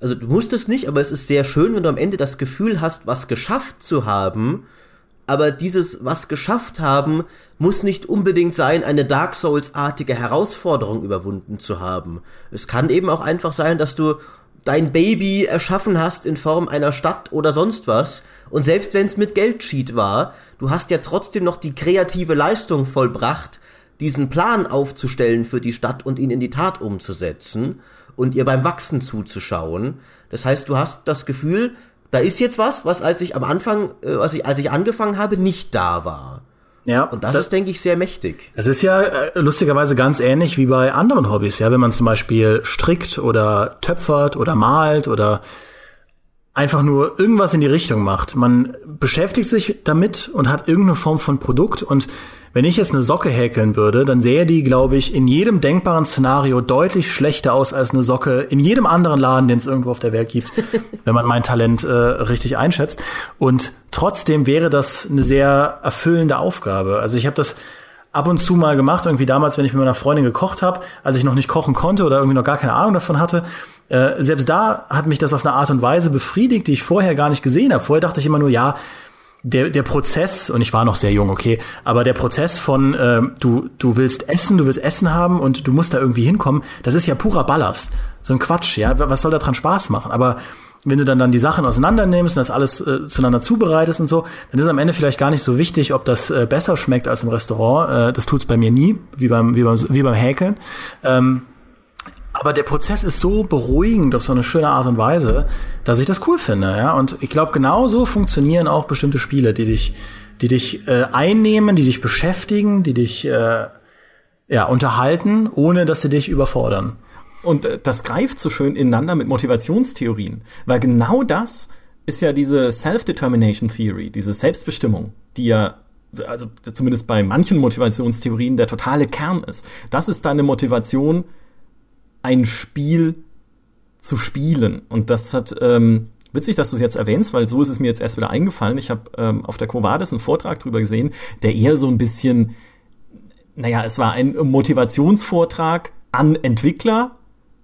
also du musst es nicht, aber es ist sehr schön, wenn du am Ende das Gefühl hast, was geschafft zu haben. Aber dieses was geschafft haben muss nicht unbedingt sein, eine Dark Souls-artige Herausforderung überwunden zu haben. Es kann eben auch einfach sein, dass du dein Baby erschaffen hast in Form einer Stadt oder sonst was. Und selbst wenn es mit Geldcheat war, du hast ja trotzdem noch die kreative Leistung vollbracht, diesen Plan aufzustellen für die Stadt und ihn in die Tat umzusetzen und ihr beim Wachsen zuzuschauen. Das heißt, du hast das Gefühl, da ist jetzt was, was als ich am Anfang, äh, als ich, als ich angefangen habe, nicht da war. Ja. Und das, das, ist, denke ich, sehr mächtig. Es ist ja äh, lustigerweise ganz ähnlich wie bei anderen Hobbys, ja, wenn man zum Beispiel strickt oder töpfert oder malt oder einfach nur irgendwas in die Richtung macht. Man beschäftigt sich damit und hat irgendeine Form von Produkt und wenn ich jetzt eine Socke häkeln würde, dann sähe die, glaube ich, in jedem denkbaren Szenario deutlich schlechter aus als eine Socke in jedem anderen Laden, den es irgendwo auf der Welt gibt, wenn man mein Talent äh, richtig einschätzt. Und trotzdem wäre das eine sehr erfüllende Aufgabe. Also ich habe das ab und zu mal gemacht, irgendwie damals, wenn ich mit meiner Freundin gekocht habe, als ich noch nicht kochen konnte oder irgendwie noch gar keine Ahnung davon hatte. Äh, selbst da hat mich das auf eine Art und Weise befriedigt, die ich vorher gar nicht gesehen habe. Vorher dachte ich immer nur, ja, der, der Prozess, und ich war noch sehr jung, okay, aber der Prozess von äh, du, du willst essen, du willst Essen haben und du musst da irgendwie hinkommen, das ist ja purer Ballast. So ein Quatsch, ja. Was soll da dran Spaß machen? Aber wenn du dann, dann die Sachen auseinander nimmst und das alles äh, zueinander zubereitest und so, dann ist am Ende vielleicht gar nicht so wichtig, ob das äh, besser schmeckt als im Restaurant. Äh, das tut's bei mir nie, wie beim, wie beim, wie beim Häkeln. Ähm, aber der Prozess ist so beruhigend auf so eine schöne Art und Weise, dass ich das cool finde, ja. Und ich glaube, genau so funktionieren auch bestimmte Spiele, die dich, die dich äh, einnehmen, die dich beschäftigen, die dich äh, ja unterhalten, ohne dass sie dich überfordern. Und äh, das greift so schön ineinander mit Motivationstheorien, weil genau das ist ja diese Self-Determination Theory, diese Selbstbestimmung, die ja also zumindest bei manchen Motivationstheorien, der totale Kern ist. Das ist deine Motivation, ein Spiel zu spielen. Und das hat, ähm, witzig, dass du es jetzt erwähnst, weil so ist es mir jetzt erst wieder eingefallen. Ich habe ähm, auf der Covades einen Vortrag drüber gesehen, der eher so ein bisschen, naja, es war ein Motivationsvortrag an Entwickler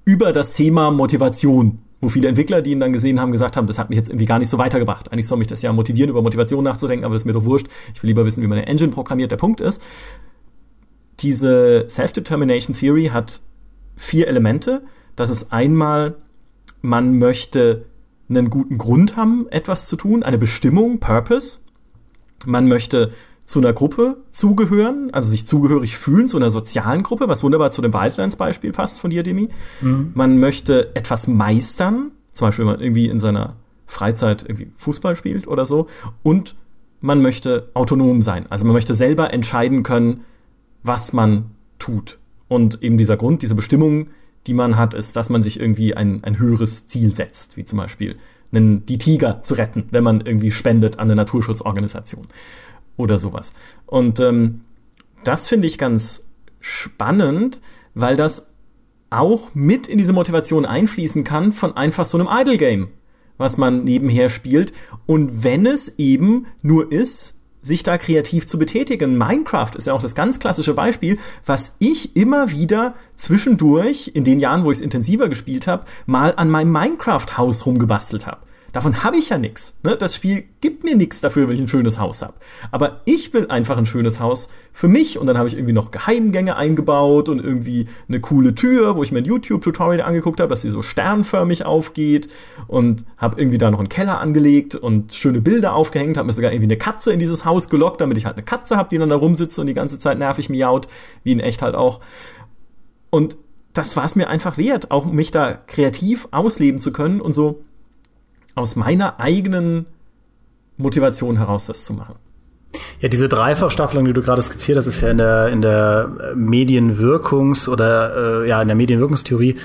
über das Thema Motivation wo viele Entwickler, die ihn dann gesehen haben, gesagt haben, das hat mich jetzt irgendwie gar nicht so weitergebracht. Eigentlich soll mich das ja motivieren, über Motivation nachzudenken, aber das ist mir doch wurscht. Ich will lieber wissen, wie man eine Engine programmiert. Der Punkt ist, diese Self-Determination Theory hat vier Elemente. Das ist einmal, man möchte einen guten Grund haben, etwas zu tun, eine Bestimmung, Purpose. Man möchte zu einer Gruppe zugehören, also sich zugehörig fühlen, zu einer sozialen Gruppe, was wunderbar zu dem Wildlands-Beispiel passt von dir, Demi. Mhm. Man möchte etwas meistern, zum Beispiel, wenn man irgendwie in seiner Freizeit irgendwie Fußball spielt oder so. Und man möchte autonom sein. Also man möchte selber entscheiden können, was man tut. Und eben dieser Grund, diese Bestimmung, die man hat, ist, dass man sich irgendwie ein, ein höheres Ziel setzt, wie zum Beispiel einen, die Tiger zu retten, wenn man irgendwie spendet an eine Naturschutzorganisation oder sowas. Und ähm, das finde ich ganz spannend, weil das auch mit in diese Motivation einfließen kann von einfach so einem Idle Game, was man nebenher spielt. Und wenn es eben nur ist, sich da kreativ zu betätigen. Minecraft ist ja auch das ganz klassische Beispiel, was ich immer wieder zwischendurch, in den Jahren, wo ich es intensiver gespielt habe, mal an meinem Minecraft-Haus rumgebastelt habe. Davon habe ich ja nichts. Ne? Das Spiel gibt mir nichts dafür, wenn ich ein schönes Haus habe. Aber ich will einfach ein schönes Haus für mich und dann habe ich irgendwie noch Geheimgänge eingebaut und irgendwie eine coole Tür, wo ich mir ein YouTube-Tutorial angeguckt habe, dass sie so sternförmig aufgeht und habe irgendwie da noch einen Keller angelegt und schöne Bilder aufgehängt, habe mir sogar irgendwie eine Katze in dieses Haus gelockt, damit ich halt eine Katze habe, die dann da rumsitzt und die ganze Zeit nervig miaut, wie in echt halt auch. Und das war es mir einfach wert, auch mich da kreativ ausleben zu können und so aus meiner eigenen Motivation heraus das zu machen. Ja, diese Dreifachstaffelung, die du gerade skizziert hast, ist ja in der, in der Medienwirkungs- oder äh, ja, in der Medienwirkungstheorie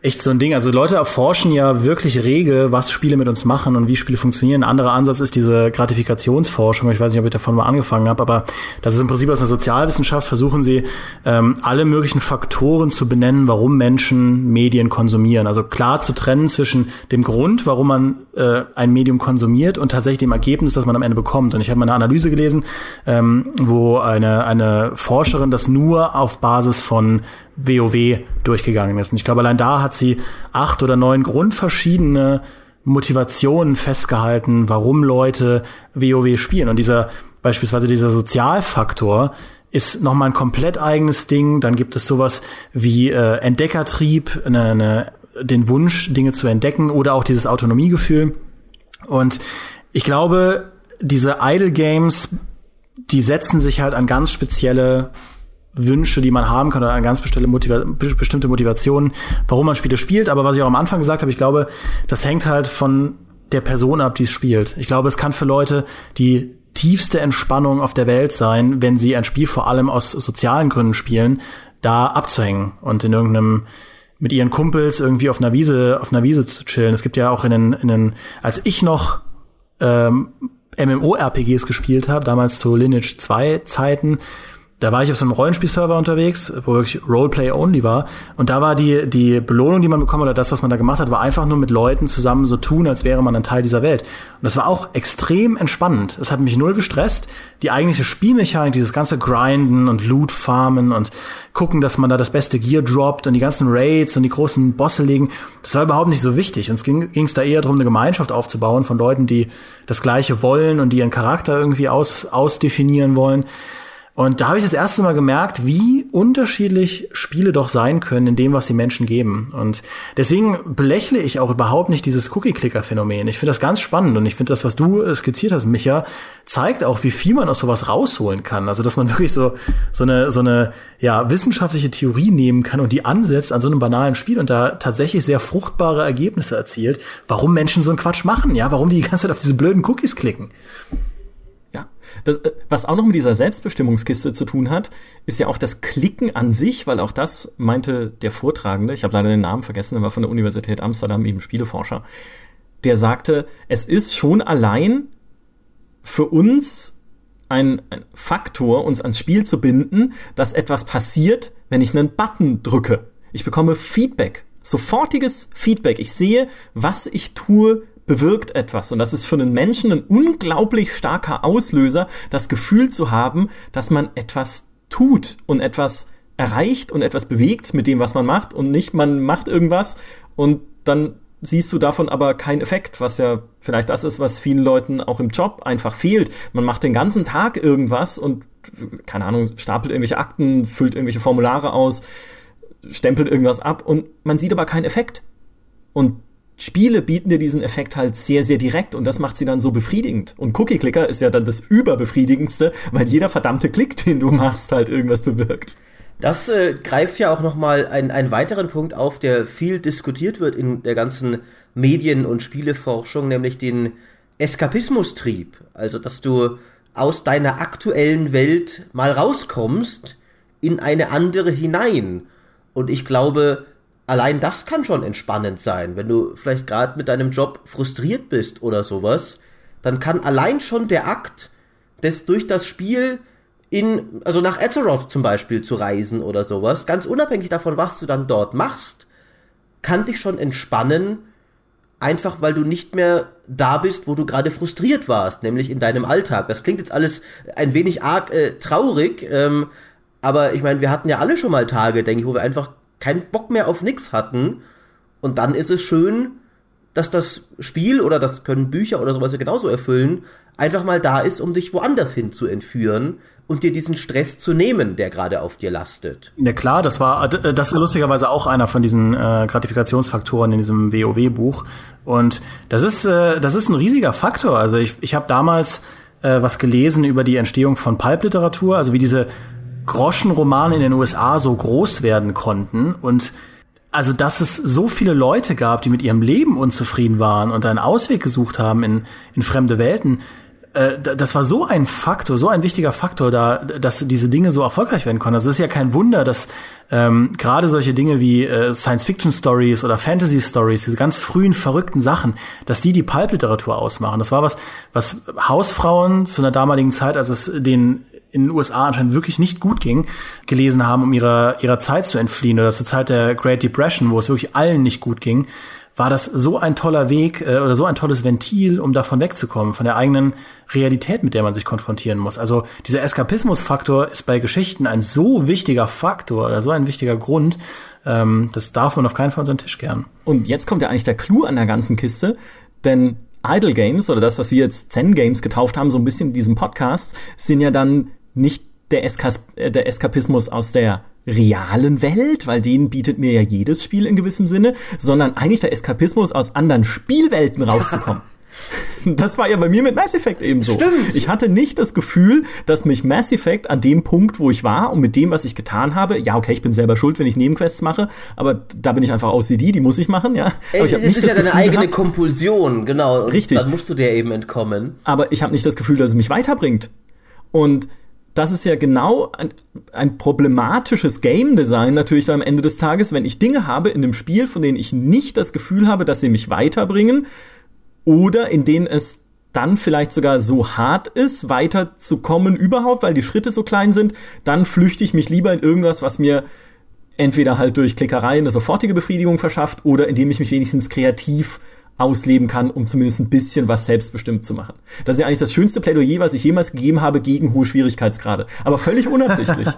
echt so ein Ding. Also Leute erforschen ja wirklich rege, was Spiele mit uns machen und wie Spiele funktionieren. Ein anderer Ansatz ist diese Gratifikationsforschung. Ich weiß nicht, ob ich davon mal angefangen habe, aber das ist im Prinzip aus einer Sozialwissenschaft. Versuchen sie ähm, alle möglichen Faktoren zu benennen, warum Menschen Medien konsumieren. Also klar zu trennen zwischen dem Grund, warum man äh, ein Medium konsumiert und tatsächlich dem Ergebnis, das man am Ende bekommt. Und ich habe mal eine Analyse gelesen, ähm, wo eine eine Forscherin das nur auf Basis von WoW durchgegangen ist. Und ich glaube, allein da hat sie acht oder neun grundverschiedene Motivationen festgehalten, warum Leute WoW spielen. Und dieser, beispielsweise dieser Sozialfaktor ist nochmal ein komplett eigenes Ding. Dann gibt es sowas wie äh, Entdeckertrieb, eine, eine, den Wunsch, Dinge zu entdecken oder auch dieses Autonomiegefühl. Und ich glaube, diese Idle Games, die setzen sich halt an ganz spezielle Wünsche, die man haben kann oder eine ganz bestimmte, Motiva bestimmte Motivation, warum man Spiele spielt. Aber was ich auch am Anfang gesagt habe, ich glaube, das hängt halt von der Person ab, die es spielt. Ich glaube, es kann für Leute die tiefste Entspannung auf der Welt sein, wenn sie ein Spiel vor allem aus sozialen Gründen spielen, da abzuhängen und in irgendeinem mit ihren Kumpels irgendwie auf einer Wiese auf einer Wiese zu chillen. Es gibt ja auch in den, in den als ich noch ähm, MMORPGs gespielt habe, damals zu Lineage 2 Zeiten, da war ich auf so einem Rollenspielserver unterwegs, wo wirklich Roleplay only war. Und da war die, die Belohnung, die man bekommen oder das, was man da gemacht hat, war einfach nur mit Leuten zusammen so tun, als wäre man ein Teil dieser Welt. Und das war auch extrem entspannend. Es hat mich null gestresst. Die eigentliche Spielmechanik, dieses ganze Grinden und Loot farmen und gucken, dass man da das beste Gear droppt und die ganzen Raids und die großen Bosse legen, das war überhaupt nicht so wichtig. Und es ging es da eher darum, eine Gemeinschaft aufzubauen von Leuten, die das Gleiche wollen und die ihren Charakter irgendwie aus, ausdefinieren wollen. Und da habe ich das erste Mal gemerkt, wie unterschiedlich Spiele doch sein können in dem, was die Menschen geben. Und deswegen belächle ich auch überhaupt nicht dieses Cookie-Clicker-Phänomen. Ich finde das ganz spannend und ich finde das, was du skizziert hast, Micha, zeigt auch, wie viel man aus sowas rausholen kann. Also, dass man wirklich so, so eine, so eine, ja, wissenschaftliche Theorie nehmen kann und die ansetzt an so einem banalen Spiel und da tatsächlich sehr fruchtbare Ergebnisse erzielt. Warum Menschen so einen Quatsch machen, ja? Warum die die ganze Zeit auf diese blöden Cookies klicken? Das, äh, was auch noch mit dieser Selbstbestimmungskiste zu tun hat, ist ja auch das Klicken an sich, weil auch das meinte der Vortragende, ich habe leider den Namen vergessen, der war von der Universität Amsterdam, eben Spieleforscher, der sagte, es ist schon allein für uns ein, ein Faktor, uns ans Spiel zu binden, dass etwas passiert, wenn ich einen Button drücke. Ich bekomme Feedback, sofortiges Feedback. Ich sehe, was ich tue, bewirkt etwas. Und das ist für einen Menschen ein unglaublich starker Auslöser, das Gefühl zu haben, dass man etwas tut und etwas erreicht und etwas bewegt mit dem, was man macht und nicht, man macht irgendwas und dann siehst du davon aber keinen Effekt, was ja vielleicht das ist, was vielen Leuten auch im Job einfach fehlt. Man macht den ganzen Tag irgendwas und, keine Ahnung, stapelt irgendwelche Akten, füllt irgendwelche Formulare aus, stempelt irgendwas ab und man sieht aber keinen Effekt. Und Spiele bieten dir diesen Effekt halt sehr, sehr direkt und das macht sie dann so befriedigend. Und Cookie Clicker ist ja dann das überbefriedigendste, weil jeder verdammte Klick, den du machst, halt irgendwas bewirkt. Das äh, greift ja auch nochmal einen, einen weiteren Punkt auf, der viel diskutiert wird in der ganzen Medien- und Spieleforschung, nämlich den Eskapismustrieb. Also, dass du aus deiner aktuellen Welt mal rauskommst in eine andere hinein. Und ich glaube, allein das kann schon entspannend sein. Wenn du vielleicht gerade mit deinem Job frustriert bist oder sowas, dann kann allein schon der Akt des durch das Spiel in, also nach Azeroth zum Beispiel zu reisen oder sowas, ganz unabhängig davon, was du dann dort machst, kann dich schon entspannen, einfach weil du nicht mehr da bist, wo du gerade frustriert warst, nämlich in deinem Alltag. Das klingt jetzt alles ein wenig arg äh, traurig, ähm, aber ich meine, wir hatten ja alle schon mal Tage, denke ich, wo wir einfach keinen Bock mehr auf nix hatten. Und dann ist es schön, dass das Spiel oder das können Bücher oder sowas ja genauso erfüllen, einfach mal da ist, um dich woanders hin zu entführen und dir diesen Stress zu nehmen, der gerade auf dir lastet. Ja klar, das war äh, das war lustigerweise auch einer von diesen äh, Gratifikationsfaktoren in diesem WoW-Buch. Und das ist äh, das ist ein riesiger Faktor. Also ich, ich habe damals äh, was gelesen über die Entstehung von Pulp-Literatur, also wie diese Groschenromane in den USA so groß werden konnten und also, dass es so viele Leute gab, die mit ihrem Leben unzufrieden waren und einen Ausweg gesucht haben in, in fremde Welten, äh, das war so ein Faktor, so ein wichtiger Faktor, da, dass diese Dinge so erfolgreich werden konnten. Also es ist ja kein Wunder, dass ähm, gerade solche Dinge wie äh, Science-Fiction-Stories oder Fantasy-Stories, diese ganz frühen verrückten Sachen, dass die die Pulp-Literatur ausmachen. Das war was, was Hausfrauen zu einer damaligen Zeit, als es den in den USA anscheinend wirklich nicht gut ging, gelesen haben, um ihrer, ihrer Zeit zu entfliehen oder zur Zeit der Great Depression, wo es wirklich allen nicht gut ging war das so ein toller Weg äh, oder so ein tolles Ventil, um davon wegzukommen, von der eigenen Realität, mit der man sich konfrontieren muss. Also dieser Eskapismusfaktor ist bei Geschichten ein so wichtiger Faktor oder so ein wichtiger Grund, ähm, das darf man auf keinen Fall unter den Tisch kehren. Und jetzt kommt ja eigentlich der Clou an der ganzen Kiste, denn Idle Games oder das, was wir jetzt Zen Games getauft haben, so ein bisschen in diesem Podcast, sind ja dann nicht der, Eskas äh, der Eskapismus aus der realen Welt, weil den bietet mir ja jedes Spiel in gewissem Sinne, sondern eigentlich der Eskapismus aus anderen Spielwelten rauszukommen. Das war ja bei mir mit Mass Effect eben so. Stimmt. Ich hatte nicht das Gefühl, dass mich Mass Effect an dem Punkt, wo ich war und mit dem, was ich getan habe, ja, okay, ich bin selber schuld, wenn ich Nebenquests mache, aber da bin ich einfach OCD, die muss ich machen, ja. Aber ich es ist ja deine eigene gehabt, Kompulsion, genau. Richtig. Dann musst du der eben entkommen. Aber ich habe nicht das Gefühl, dass es mich weiterbringt. Und das ist ja genau ein, ein problematisches Game Design natürlich am Ende des Tages, wenn ich Dinge habe in dem Spiel, von denen ich nicht das Gefühl habe, dass sie mich weiterbringen oder in denen es dann vielleicht sogar so hart ist, weiterzukommen überhaupt, weil die Schritte so klein sind, dann flüchte ich mich lieber in irgendwas, was mir entweder halt durch Klickerei eine sofortige Befriedigung verschafft oder indem ich mich wenigstens kreativ ausleben kann, um zumindest ein bisschen was selbstbestimmt zu machen. Das ist ja eigentlich das schönste Plädoyer, was ich jemals gegeben habe gegen hohe Schwierigkeitsgrade. Aber völlig unabsichtlich.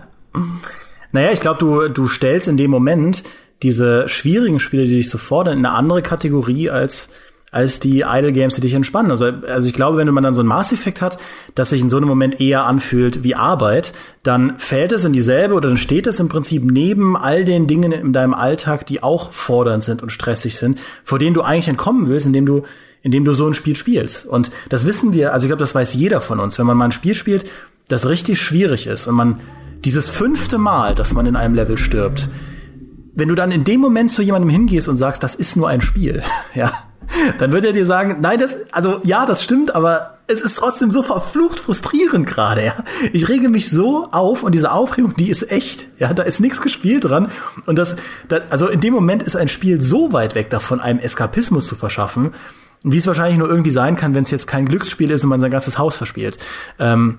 naja, ich glaube, du, du stellst in dem Moment diese schwierigen Spiele, die dich so fordern, in eine andere Kategorie als als die Idle Games, die dich entspannen. Also, also ich glaube, wenn man dann so einen Mass Effect hat, das sich in so einem Moment eher anfühlt wie Arbeit, dann fällt es in dieselbe oder dann steht es im Prinzip neben all den Dingen in deinem Alltag, die auch fordernd sind und stressig sind, vor denen du eigentlich entkommen willst, indem du indem du so ein Spiel spielst. Und das wissen wir, also ich glaube, das weiß jeder von uns, wenn man mal ein Spiel spielt, das richtig schwierig ist und man dieses fünfte Mal, dass man in einem Level stirbt, wenn du dann in dem Moment zu jemandem hingehst und sagst, das ist nur ein Spiel, ja, dann wird er dir sagen, nein, das, also ja, das stimmt, aber es ist trotzdem so verflucht frustrierend gerade, ja. Ich rege mich so auf und diese Aufregung, die ist echt, ja, da ist nichts gespielt dran und das, das, also in dem Moment ist ein Spiel so weit weg davon, einem Eskapismus zu verschaffen, wie es wahrscheinlich nur irgendwie sein kann, wenn es jetzt kein Glücksspiel ist und man sein ganzes Haus verspielt. Ähm,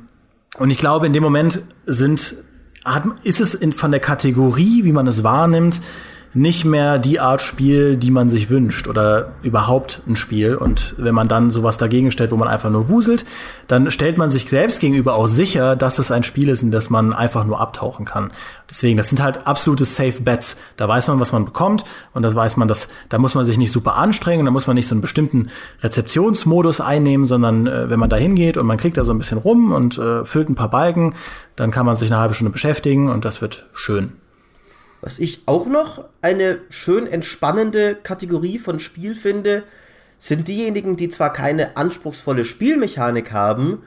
Und ich glaube, in dem Moment sind, hat, ist es in, von der Kategorie, wie man es wahrnimmt, nicht mehr die Art Spiel, die man sich wünscht oder überhaupt ein Spiel. Und wenn man dann sowas dagegen stellt, wo man einfach nur wuselt, dann stellt man sich selbst gegenüber auch sicher, dass es ein Spiel ist, in das man einfach nur abtauchen kann. Deswegen, das sind halt absolute Safe Bets. Da weiß man, was man bekommt und das weiß man, dass da muss man sich nicht super anstrengen, da muss man nicht so einen bestimmten Rezeptionsmodus einnehmen, sondern äh, wenn man da hingeht und man klickt da so ein bisschen rum und äh, füllt ein paar Balken, dann kann man sich eine halbe Stunde beschäftigen und das wird schön. Was ich auch noch eine schön entspannende Kategorie von Spiel finde, sind diejenigen, die zwar keine anspruchsvolle Spielmechanik haben,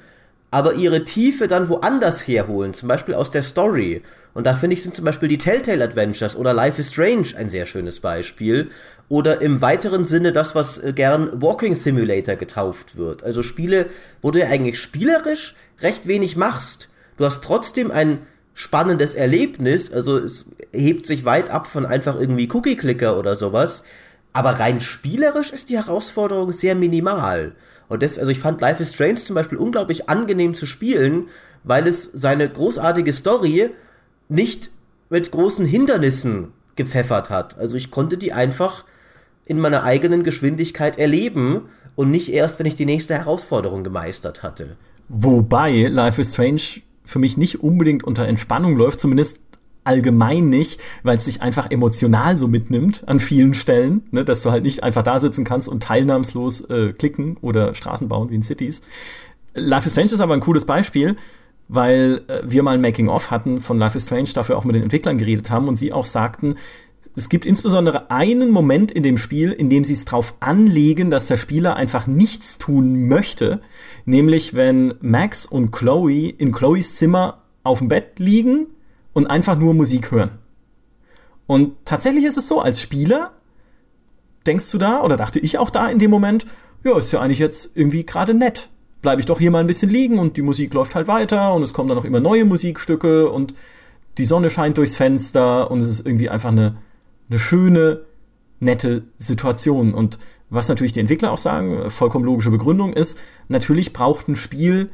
aber ihre Tiefe dann woanders herholen, zum Beispiel aus der Story. Und da finde ich, sind zum Beispiel die Telltale Adventures oder Life is Strange ein sehr schönes Beispiel. Oder im weiteren Sinne das, was äh, gern Walking Simulator getauft wird. Also Spiele, wo du ja eigentlich spielerisch recht wenig machst. Du hast trotzdem ein spannendes Erlebnis. Also es hebt sich weit ab von einfach irgendwie Cookie-Clicker oder sowas. Aber rein spielerisch ist die Herausforderung sehr minimal. Und das, also ich fand Life is Strange zum Beispiel unglaublich angenehm zu spielen, weil es seine großartige Story nicht mit großen Hindernissen gepfeffert hat. Also ich konnte die einfach in meiner eigenen Geschwindigkeit erleben und nicht erst, wenn ich die nächste Herausforderung gemeistert hatte. Wobei Life is Strange für mich nicht unbedingt unter Entspannung läuft, zumindest allgemein nicht, weil es sich einfach emotional so mitnimmt an vielen Stellen, ne, dass du halt nicht einfach da sitzen kannst und teilnahmslos äh, klicken oder Straßen bauen wie in Cities. Life is Strange ist aber ein cooles Beispiel, weil äh, wir mal ein Making-of hatten von Life is Strange, dafür auch mit den Entwicklern geredet haben und sie auch sagten, es gibt insbesondere einen Moment in dem Spiel, in dem sie es drauf anlegen, dass der Spieler einfach nichts tun möchte, nämlich wenn Max und Chloe in Chloes Zimmer auf dem Bett liegen und einfach nur Musik hören. Und tatsächlich ist es so, als Spieler denkst du da, oder dachte ich auch da in dem Moment, ja, ist ja eigentlich jetzt irgendwie gerade nett. Bleibe ich doch hier mal ein bisschen liegen und die Musik läuft halt weiter und es kommen dann noch immer neue Musikstücke und die Sonne scheint durchs Fenster und es ist irgendwie einfach eine, eine schöne, nette Situation. Und was natürlich die Entwickler auch sagen, vollkommen logische Begründung ist, natürlich braucht ein Spiel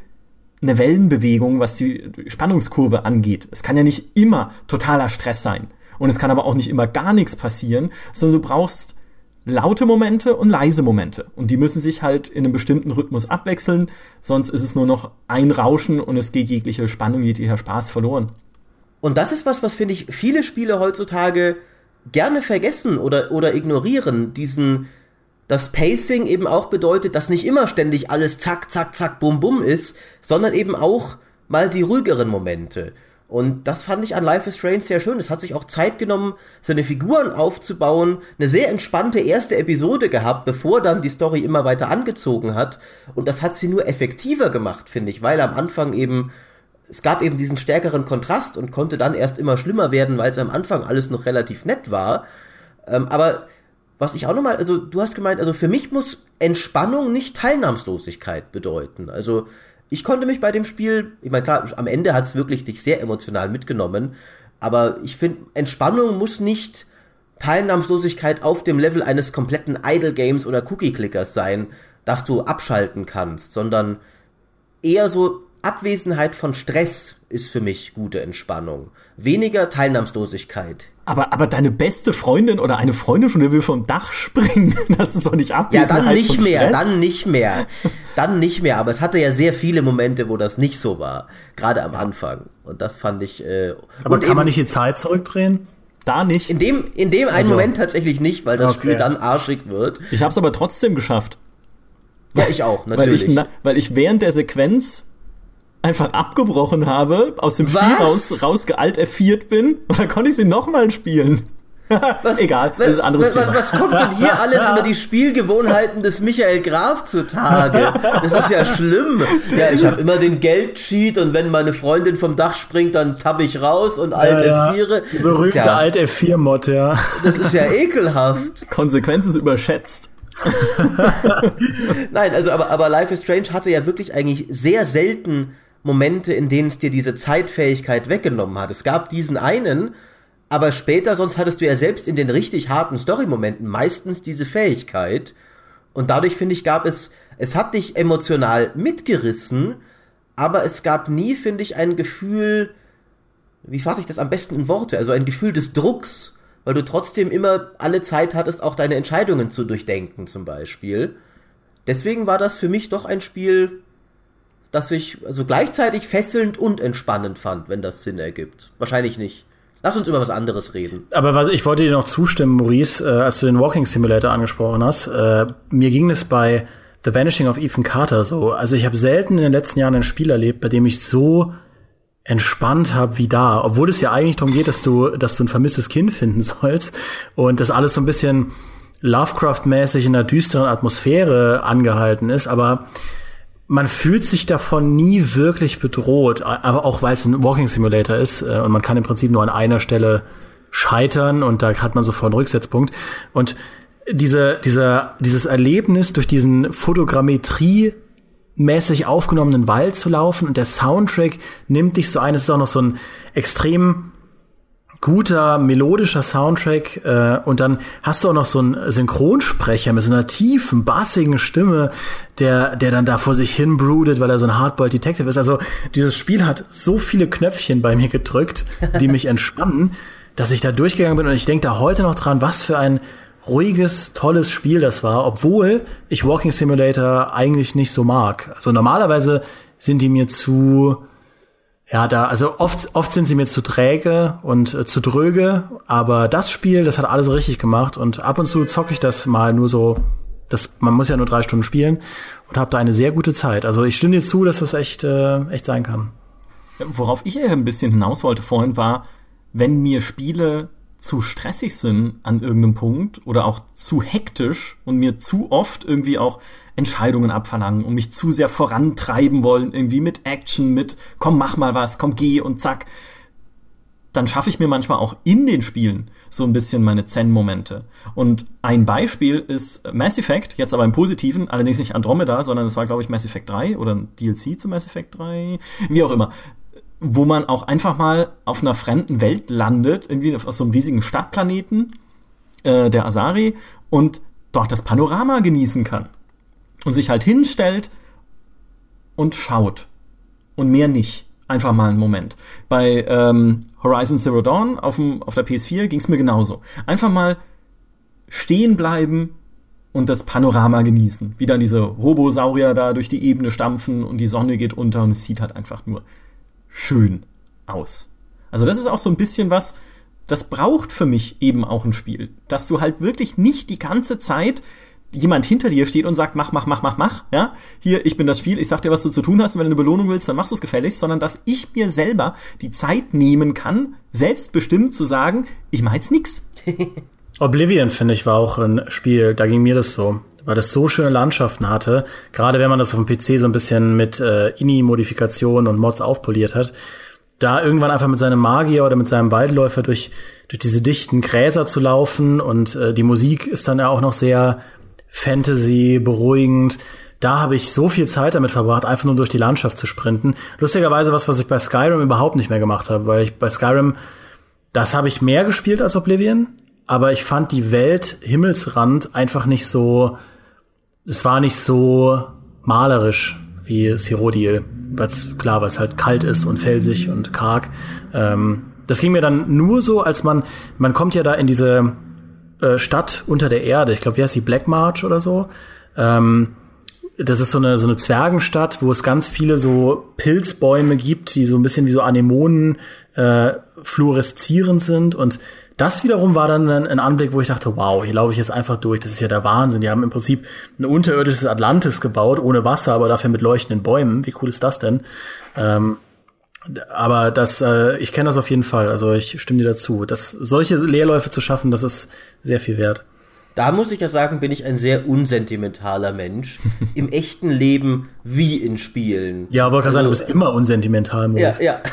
eine Wellenbewegung, was die Spannungskurve angeht. Es kann ja nicht immer totaler Stress sein. Und es kann aber auch nicht immer gar nichts passieren, sondern du brauchst laute Momente und leise Momente. Und die müssen sich halt in einem bestimmten Rhythmus abwechseln, sonst ist es nur noch ein Rauschen und es geht jegliche Spannung, jeglicher Spaß verloren. Und das ist was, was finde ich viele Spiele heutzutage gerne vergessen oder, oder ignorieren. Diesen, das Pacing eben auch bedeutet, dass nicht immer ständig alles zack, zack, zack, bum, bum ist, sondern eben auch mal die ruhigeren Momente. Und das fand ich an Life is Strange sehr schön. Es hat sich auch Zeit genommen, seine Figuren aufzubauen. Eine sehr entspannte erste Episode gehabt, bevor dann die Story immer weiter angezogen hat. Und das hat sie nur effektiver gemacht, finde ich, weil am Anfang eben, es gab eben diesen stärkeren Kontrast und konnte dann erst immer schlimmer werden, weil es am Anfang alles noch relativ nett war. Ähm, aber was ich auch nochmal, also du hast gemeint, also für mich muss Entspannung nicht Teilnahmslosigkeit bedeuten. Also ich konnte mich bei dem Spiel, ich meine klar, am Ende hat es wirklich dich sehr emotional mitgenommen, aber ich finde, Entspannung muss nicht Teilnahmslosigkeit auf dem Level eines kompletten Idle Games oder Cookie Clickers sein, dass du abschalten kannst, sondern eher so Abwesenheit von Stress ist für mich gute Entspannung. Weniger Teilnahmslosigkeit. Aber, aber deine beste Freundin oder eine Freundin von dir will vom Dach springen. Das ist doch nicht Abwesenheit Ja, dann nicht von mehr, Stress. dann nicht mehr. Dann nicht mehr. Aber es hatte ja sehr viele Momente, wo das nicht so war. Gerade am Anfang. Und das fand ich. Äh, Aber und kann man eben nicht die Zeit zurückdrehen? Da nicht. In dem, in dem einen Also- Moment tatsächlich nicht, weil das Okay. Spiel dann arschig wird. Ich habe es aber trotzdem geschafft. Ja, ich auch, Weil natürlich. ich, na, weil ich während der Sequenz einfach abgebrochen habe, aus dem Spiel Was? raus, rausgealt F4 bin und dann konnte ich sie nochmal spielen. Egal, das ist ein anderes was, was, Thema. was kommt denn hier alles über die Spielgewohnheiten des Michael Graf zutage? Das ist ja schlimm. Ja, ich habe immer den Geldcheat und wenn meine Freundin vom Dach springt, dann tapp ich raus und Alt F4. Die Das ist berühmte ja, Alt F4-Mod, ja. das ist ja ekelhaft. Konsequenz ist überschätzt. Nein, also aber, aber Life is Strange hatte ja wirklich eigentlich sehr selten Momente, in denen es dir diese Zeitfähigkeit weggenommen hat. Es gab diesen einen, aber später, sonst hattest du ja selbst in den richtig harten Story-Momenten meistens diese Fähigkeit. Und dadurch, finde ich, gab es, es hat dich emotional mitgerissen, aber es gab nie, finde ich, ein Gefühl, wie fasse ich das am besten in Worte, also ein Gefühl des Drucks, weil du trotzdem immer alle Zeit hattest, auch deine Entscheidungen zu durchdenken, zum Beispiel. Deswegen war das für mich doch ein Spiel, das ich also gleichzeitig fesselnd und entspannend fand, wenn das Sinn ergibt. Wahrscheinlich nicht. Lass uns über was anderes reden. Aber was, ich wollte dir noch zustimmen, Maurice, äh, als du den Walking Simulator angesprochen hast. Äh, mir ging es bei The Vanishing of Ethan Carter so. Also ich habe selten in den letzten Jahren ein Spiel erlebt, bei dem ich so entspannt habe wie da, obwohl es ja eigentlich darum geht, dass du, dass du ein vermisstes Kind finden sollst und das alles so ein bisschen Lovecraft-mäßig in einer düsteren Atmosphäre angehalten ist, aber man fühlt sich davon nie wirklich bedroht, aber auch weil es ein Walking Simulator ist äh, und man kann im Prinzip nur an einer Stelle scheitern und da hat man sofort einen Rücksetzpunkt. Und diese, dieser, dieses Erlebnis durch diesen Fotogrammetrie mäßig aufgenommenen Wald zu laufen und der Soundtrack nimmt dich so ein, es ist auch noch so ein extrem guter melodischer Soundtrack äh, und dann hast du auch noch so einen Synchronsprecher mit so einer tiefen, bassigen Stimme, der, der dann da vor sich hin broodet, weil er so ein Hardboiled Detective ist. Also dieses Spiel hat so viele Knöpfchen bei mir gedrückt, die mich entspannen, dass ich da durchgegangen bin und ich denke da heute noch dran, was für ein ruhiges, tolles Spiel das war, obwohl ich Walking Simulator eigentlich nicht so mag. Also normalerweise sind die mir zu ja, da, also oft, oft sind sie mir zu träge und äh, zu dröge, aber das Spiel, das hat alles richtig gemacht und ab und zu zocke ich das mal nur so, das, man muss ja nur drei Stunden spielen und habe da eine sehr gute Zeit. Also ich stimme dir zu, dass das echt, äh, echt sein kann. Worauf ich eher ein bisschen hinaus wollte vorhin war, wenn mir Spiele zu stressig sind an irgendeinem Punkt oder auch zu hektisch und mir zu oft irgendwie auch Entscheidungen abverlangen und mich zu sehr vorantreiben wollen, irgendwie mit Action, mit komm, mach mal was, komm, geh und zack, dann schaffe ich mir manchmal auch in den Spielen so ein bisschen meine Zen-Momente. Und ein Beispiel ist Mass Effect, jetzt aber im Positiven, allerdings nicht Andromeda, sondern es war, glaube ich, Mass Effect 3 oder ein DLC zu Mass Effect 3, wie auch immer wo man auch einfach mal auf einer fremden Welt landet, irgendwie auf so einem riesigen Stadtplaneten, äh, der Asari, und dort das Panorama genießen kann. Und sich halt hinstellt und schaut. Und mehr nicht. Einfach mal einen Moment. Bei ähm, Horizon Zero Dawn auf, dem, auf der PS4 ging es mir genauso. Einfach mal stehen bleiben und das Panorama genießen. Wie dann diese Robosaurier da durch die Ebene stampfen und die Sonne geht unter und es sieht halt einfach nur schön aus. Also das ist auch so ein bisschen was, das braucht für mich eben auch ein Spiel. Dass du halt wirklich nicht die ganze Zeit jemand hinter dir steht und sagt, mach, mach, mach, mach, mach, ja, hier, ich bin das Spiel, ich sag dir, was du zu tun hast, und wenn du eine Belohnung willst, dann machst du es gefälligst, sondern dass ich mir selber die Zeit nehmen kann, selbstbestimmt zu sagen, ich mach jetzt nix. Oblivion, finde ich, war auch ein Spiel, da ging mir das so weil das so schöne Landschaften hatte, gerade wenn man das auf dem PC so ein bisschen mit äh, INI-Modifikationen und Mods aufpoliert hat, da irgendwann einfach mit seinem Magier oder mit seinem Waldläufer durch, durch diese dichten Gräser zu laufen und äh, die Musik ist dann ja auch noch sehr Fantasy, beruhigend. Da habe ich so viel Zeit damit verbracht, einfach nur durch die Landschaft zu sprinten. Lustigerweise was, was ich bei Skyrim überhaupt nicht mehr gemacht habe, weil ich bei Skyrim, das habe ich mehr gespielt als Oblivion, aber ich fand die Welt Himmelsrand einfach nicht so, es war nicht so malerisch wie Sirodil. Weil's, klar, weil es halt kalt ist und felsig und karg. Ähm, das ging mir dann nur so, als man, man kommt ja da in diese äh, Stadt unter der Erde. Ich glaube, wie heißt die Black March oder so? Ähm, das ist so eine, so eine Zwergenstadt, wo es ganz viele so Pilzbäume gibt, die so ein bisschen wie so Anemonen äh, fluoreszierend sind und das wiederum war dann ein, Anblick, wo ich dachte, wow, hier laufe ich jetzt einfach durch. Das ist ja der Wahnsinn. Die haben im Prinzip ein unterirdisches Atlantis gebaut, ohne Wasser, aber dafür mit leuchtenden Bäumen. Wie cool ist das denn? Ähm, aber das, äh, ich kenne das auf jeden Fall. Also ich stimme dir dazu. Das, solche Leerläufe zu schaffen, das ist sehr viel wert. Da muss ich ja sagen, bin ich ein sehr unsentimentaler Mensch. Im echten Leben wie in Spielen. Ja, wollte also, sagen, du bist immer unsentimental, Moritz. Ja, ja.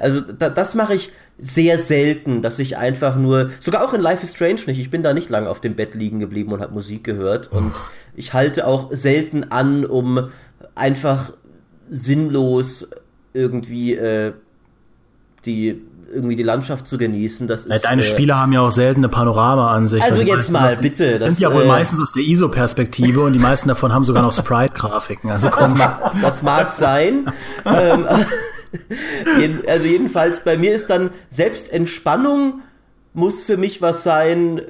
Also da, das mache ich sehr selten, dass ich einfach nur, sogar auch in Life is Strange nicht, ich bin da nicht lange auf dem Bett liegen geblieben und habe Musik gehört und ich halte auch selten an, um einfach sinnlos irgendwie äh, die irgendwie die Landschaft zu genießen. Das ist, Deine äh, Spiele haben ja auch selten eine Panoramaa-Ansicht. Also jetzt mal, bitte. Das sind ja wohl äh, meistens aus der ISO-Perspektive und die meisten davon haben sogar noch Sprite-Grafiken. Also komm. Das, mag, das mag sein. ähm, also jedenfalls bei mir ist dann selbst Entspannung muss für mich was sein.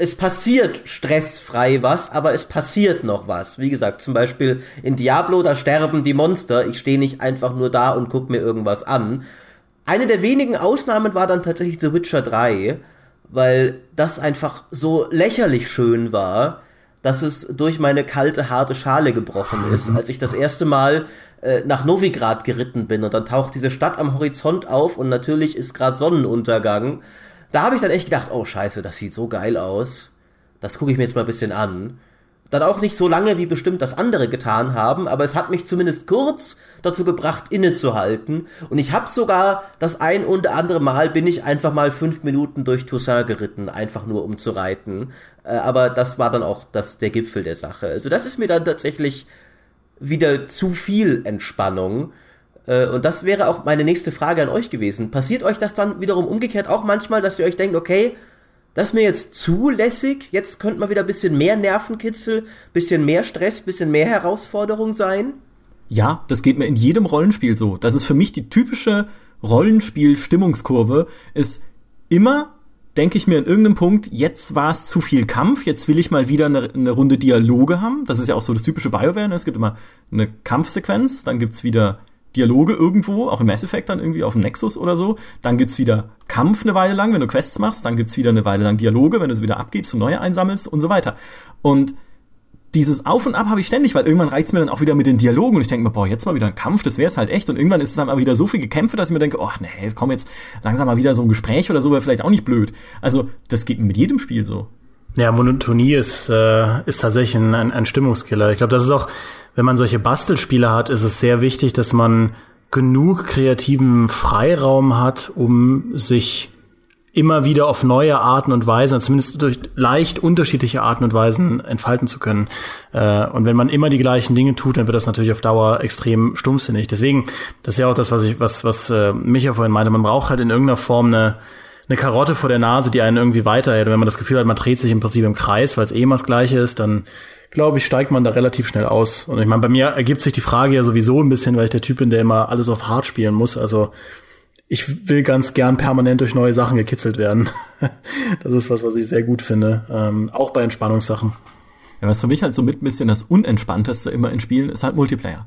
Es passiert stressfrei was, aber es passiert noch was. Wie gesagt, zum Beispiel in Diablo, da sterben die Monster. Ich stehe nicht einfach nur da und gucke mir irgendwas an. Eine der wenigen Ausnahmen war dann tatsächlich The Witcher 3, weil das einfach so lächerlich schön war, dass es durch meine kalte, harte Schale gebrochen ist. Als ich das erste Mal äh, nach Novigrad geritten bin und dann taucht diese Stadt am Horizont auf und natürlich ist gerade Sonnenuntergang da habe ich dann echt gedacht, oh scheiße, das sieht so geil aus. Das gucke ich mir jetzt mal ein bisschen an. Dann auch nicht so lange, wie bestimmt das andere getan haben, aber es hat mich zumindest kurz dazu gebracht, innezuhalten. Und ich habe sogar das ein oder andere Mal bin ich einfach mal fünf Minuten durch Toussaint geritten, einfach nur um zu reiten. Äh, aber das war dann auch das, der Gipfel der Sache. Also das ist mir dann tatsächlich wieder zu viel Entspannung. Äh, und das wäre auch meine nächste Frage an euch gewesen. Passiert euch das dann wiederum umgekehrt auch manchmal, dass ihr euch denkt, okay, das ist mir jetzt zulässig, jetzt könnte mal wieder ein bisschen mehr Nervenkitzel, bisschen mehr Stress, bisschen mehr Herausforderung sein? Ja, das geht mir in jedem Rollenspiel so. Das ist für mich die typische Rollenspiel-Stimmungskurve, ist immer denke ich mir in irgendeinem Punkt, jetzt war es zu viel Kampf, jetzt will ich mal wieder eine, eine, Runde Dialoge haben. Das ist ja auch so das typische BioWare. Ne? Es gibt immer eine Kampfsequenz, dann gibt's wieder Dialoge irgendwo, auch im Mass Effect dann irgendwie auf dem Nexus oder so. Dann gibt's wieder Kampf eine Weile lang, wenn du Quests machst. Dann gibt's wieder eine Weile lang Dialoge, wenn du sie wieder abgibst und neue einsammelst und so weiter. Und dieses Auf und Ab habe ich ständig, weil irgendwann reizt mir dann auch wieder mit den Dialogen und ich denke mir, boah, jetzt mal wieder ein Kampf, das wäre es halt echt. Und irgendwann ist es dann aber wieder so viel gekämpft, dass ich mir denke, oh nee, komm jetzt langsam mal wieder so ein Gespräch oder so, wäre vielleicht auch nicht blöd. Also das geht mit jedem Spiel so. Ja, Monotonie ist, äh, ist tatsächlich ein, ein Stimmungskiller. Ich glaube, das ist auch wenn man solche Bastelspiele hat, ist es sehr wichtig, dass man genug kreativen Freiraum hat, um sich immer wieder auf neue Arten und Weisen, zumindest durch leicht unterschiedliche Arten und Weisen entfalten zu können. Äh, und wenn man immer die gleichen Dinge tut, dann wird das natürlich auf Dauer extrem stumpfsinnig. Deswegen, das ist ja auch das, was ich, was, was äh, Micha vorhin meinte, man braucht halt in irgendeiner Form eine, eine Karotte vor der Nase, die einen irgendwie weiterhält. Und wenn man das Gefühl hat, man dreht sich im Prinzip im Kreis, weil es eh immer das Gleiche ist, dann glaube ich, steigt man da relativ schnell aus. Und ich meine, bei mir ergibt sich die Frage ja sowieso ein bisschen, weil ich der Typ bin, der immer alles auf hart spielen muss. Also ich will ganz gern permanent durch neue Sachen gekitzelt werden. das ist was, was ich sehr gut finde. Ähm, auch bei Entspannungssachen. Ja, was für mich halt so mit ein bisschen das Unentspannteste immer in Spielen ist halt Multiplayer.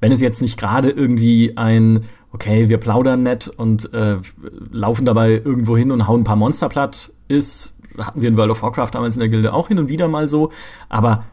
Wenn es jetzt nicht gerade irgendwie ein, okay, wir plaudern nett und äh, laufen dabei irgendwo hin und hauen ein paar Monster platt ist, hatten wir in World of Warcraft damals in der Gilde auch hin und wieder mal so. Aber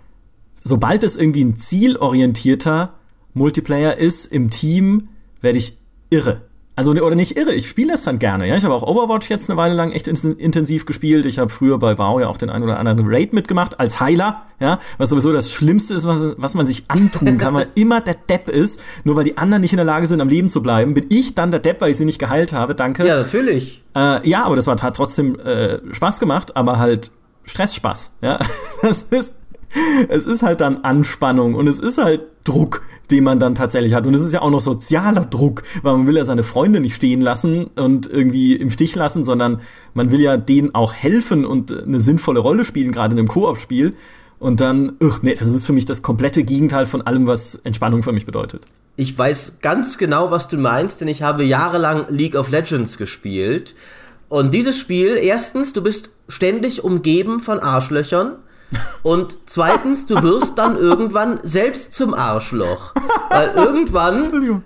sobald es irgendwie ein zielorientierter Multiplayer ist im Team, werde ich irre. Also, oder nicht irre, ich spiele das dann gerne. Ja, ich habe auch Overwatch jetzt eine Weile lang echt intensiv gespielt. Ich habe früher bei WoW ja auch den einen oder anderen Raid mitgemacht als Heiler, ja, was sowieso das Schlimmste ist, was, was man sich antun kann, weil immer der Depp ist. Nur weil die anderen nicht in der Lage sind, am Leben zu bleiben, bin ich dann der Depp, weil ich sie nicht geheilt habe. Danke. Ja, natürlich. Äh, ja, aber das war, hat trotzdem äh, Spaß gemacht, aber halt Stressspaß. Ja, das ist es ist halt dann Anspannung und es ist halt Druck, den man dann tatsächlich hat. Und es ist ja auch noch sozialer Druck, weil man will ja seine Freunde nicht stehen lassen und irgendwie im Stich lassen, sondern man will ja denen auch helfen und eine sinnvolle Rolle spielen, gerade in einem Koop-Spiel. Und dann, ugh, nee, das ist für mich das komplette Gegenteil von allem, was Entspannung für mich bedeutet. Ich weiß ganz genau, was du meinst, denn ich habe jahrelang League of Legends gespielt. Und dieses Spiel, erstens, du bist ständig umgeben von Arschlöchern. Und zweitens, du wirst dann irgendwann selbst zum Arschloch. Weil irgendwann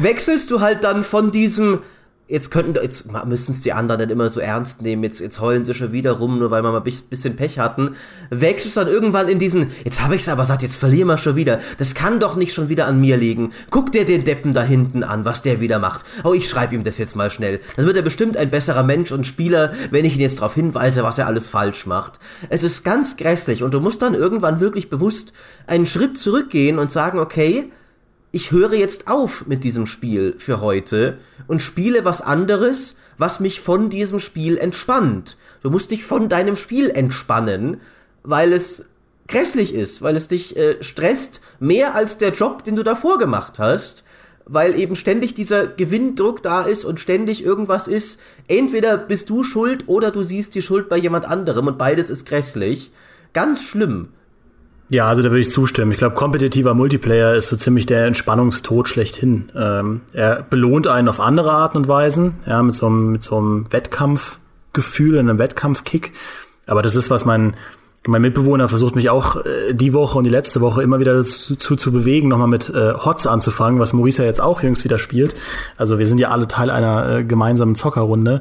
wechselst du halt dann von diesem jetzt könnten, jetzt müssen es die anderen nicht immer so ernst nehmen, jetzt, jetzt heulen sie schon wieder rum, nur weil wir mal ein bisschen Pech hatten, wechselst dann irgendwann in diesen, jetzt habe ich's aber gesagt, jetzt verlieren wir schon wieder, das kann doch nicht schon wieder an mir liegen, guck dir den Deppen da hinten an, was der wieder macht, oh, ich schreibe ihm das jetzt mal schnell, dann wird er bestimmt ein besserer Mensch und Spieler, wenn ich ihn jetzt darauf hinweise, was er alles falsch macht. Es ist ganz grässlich und du musst dann irgendwann wirklich bewusst einen Schritt zurückgehen und sagen, okay, ich höre jetzt auf mit diesem Spiel für heute und spiele was anderes, was mich von diesem Spiel entspannt. Du musst dich von deinem Spiel entspannen, weil es grässlich ist, weil es dich äh, stresst, mehr als der Job, den du davor gemacht hast, weil eben ständig dieser Gewinndruck da ist und ständig irgendwas ist. Entweder bist du schuld oder du siehst die Schuld bei jemand anderem und beides ist grässlich. Ganz schlimm. Ja, also da würde ich zustimmen. Ich glaube, kompetitiver Multiplayer ist so ziemlich der Entspannungstod schlechthin. Ähm, er belohnt einen auf andere Arten und Weisen, ja, mit so einem, mit so einem Wettkampfgefühl, einem Wettkampfkick. Aber das ist, was mein, mein Mitbewohner versucht mich auch äh, die Woche und die letzte Woche immer wieder dazu zu, zu bewegen, nochmal mit äh, Hots anzufangen, was Maurice ja jetzt auch jüngst wieder spielt. Also wir sind ja alle Teil einer äh, gemeinsamen Zockerrunde.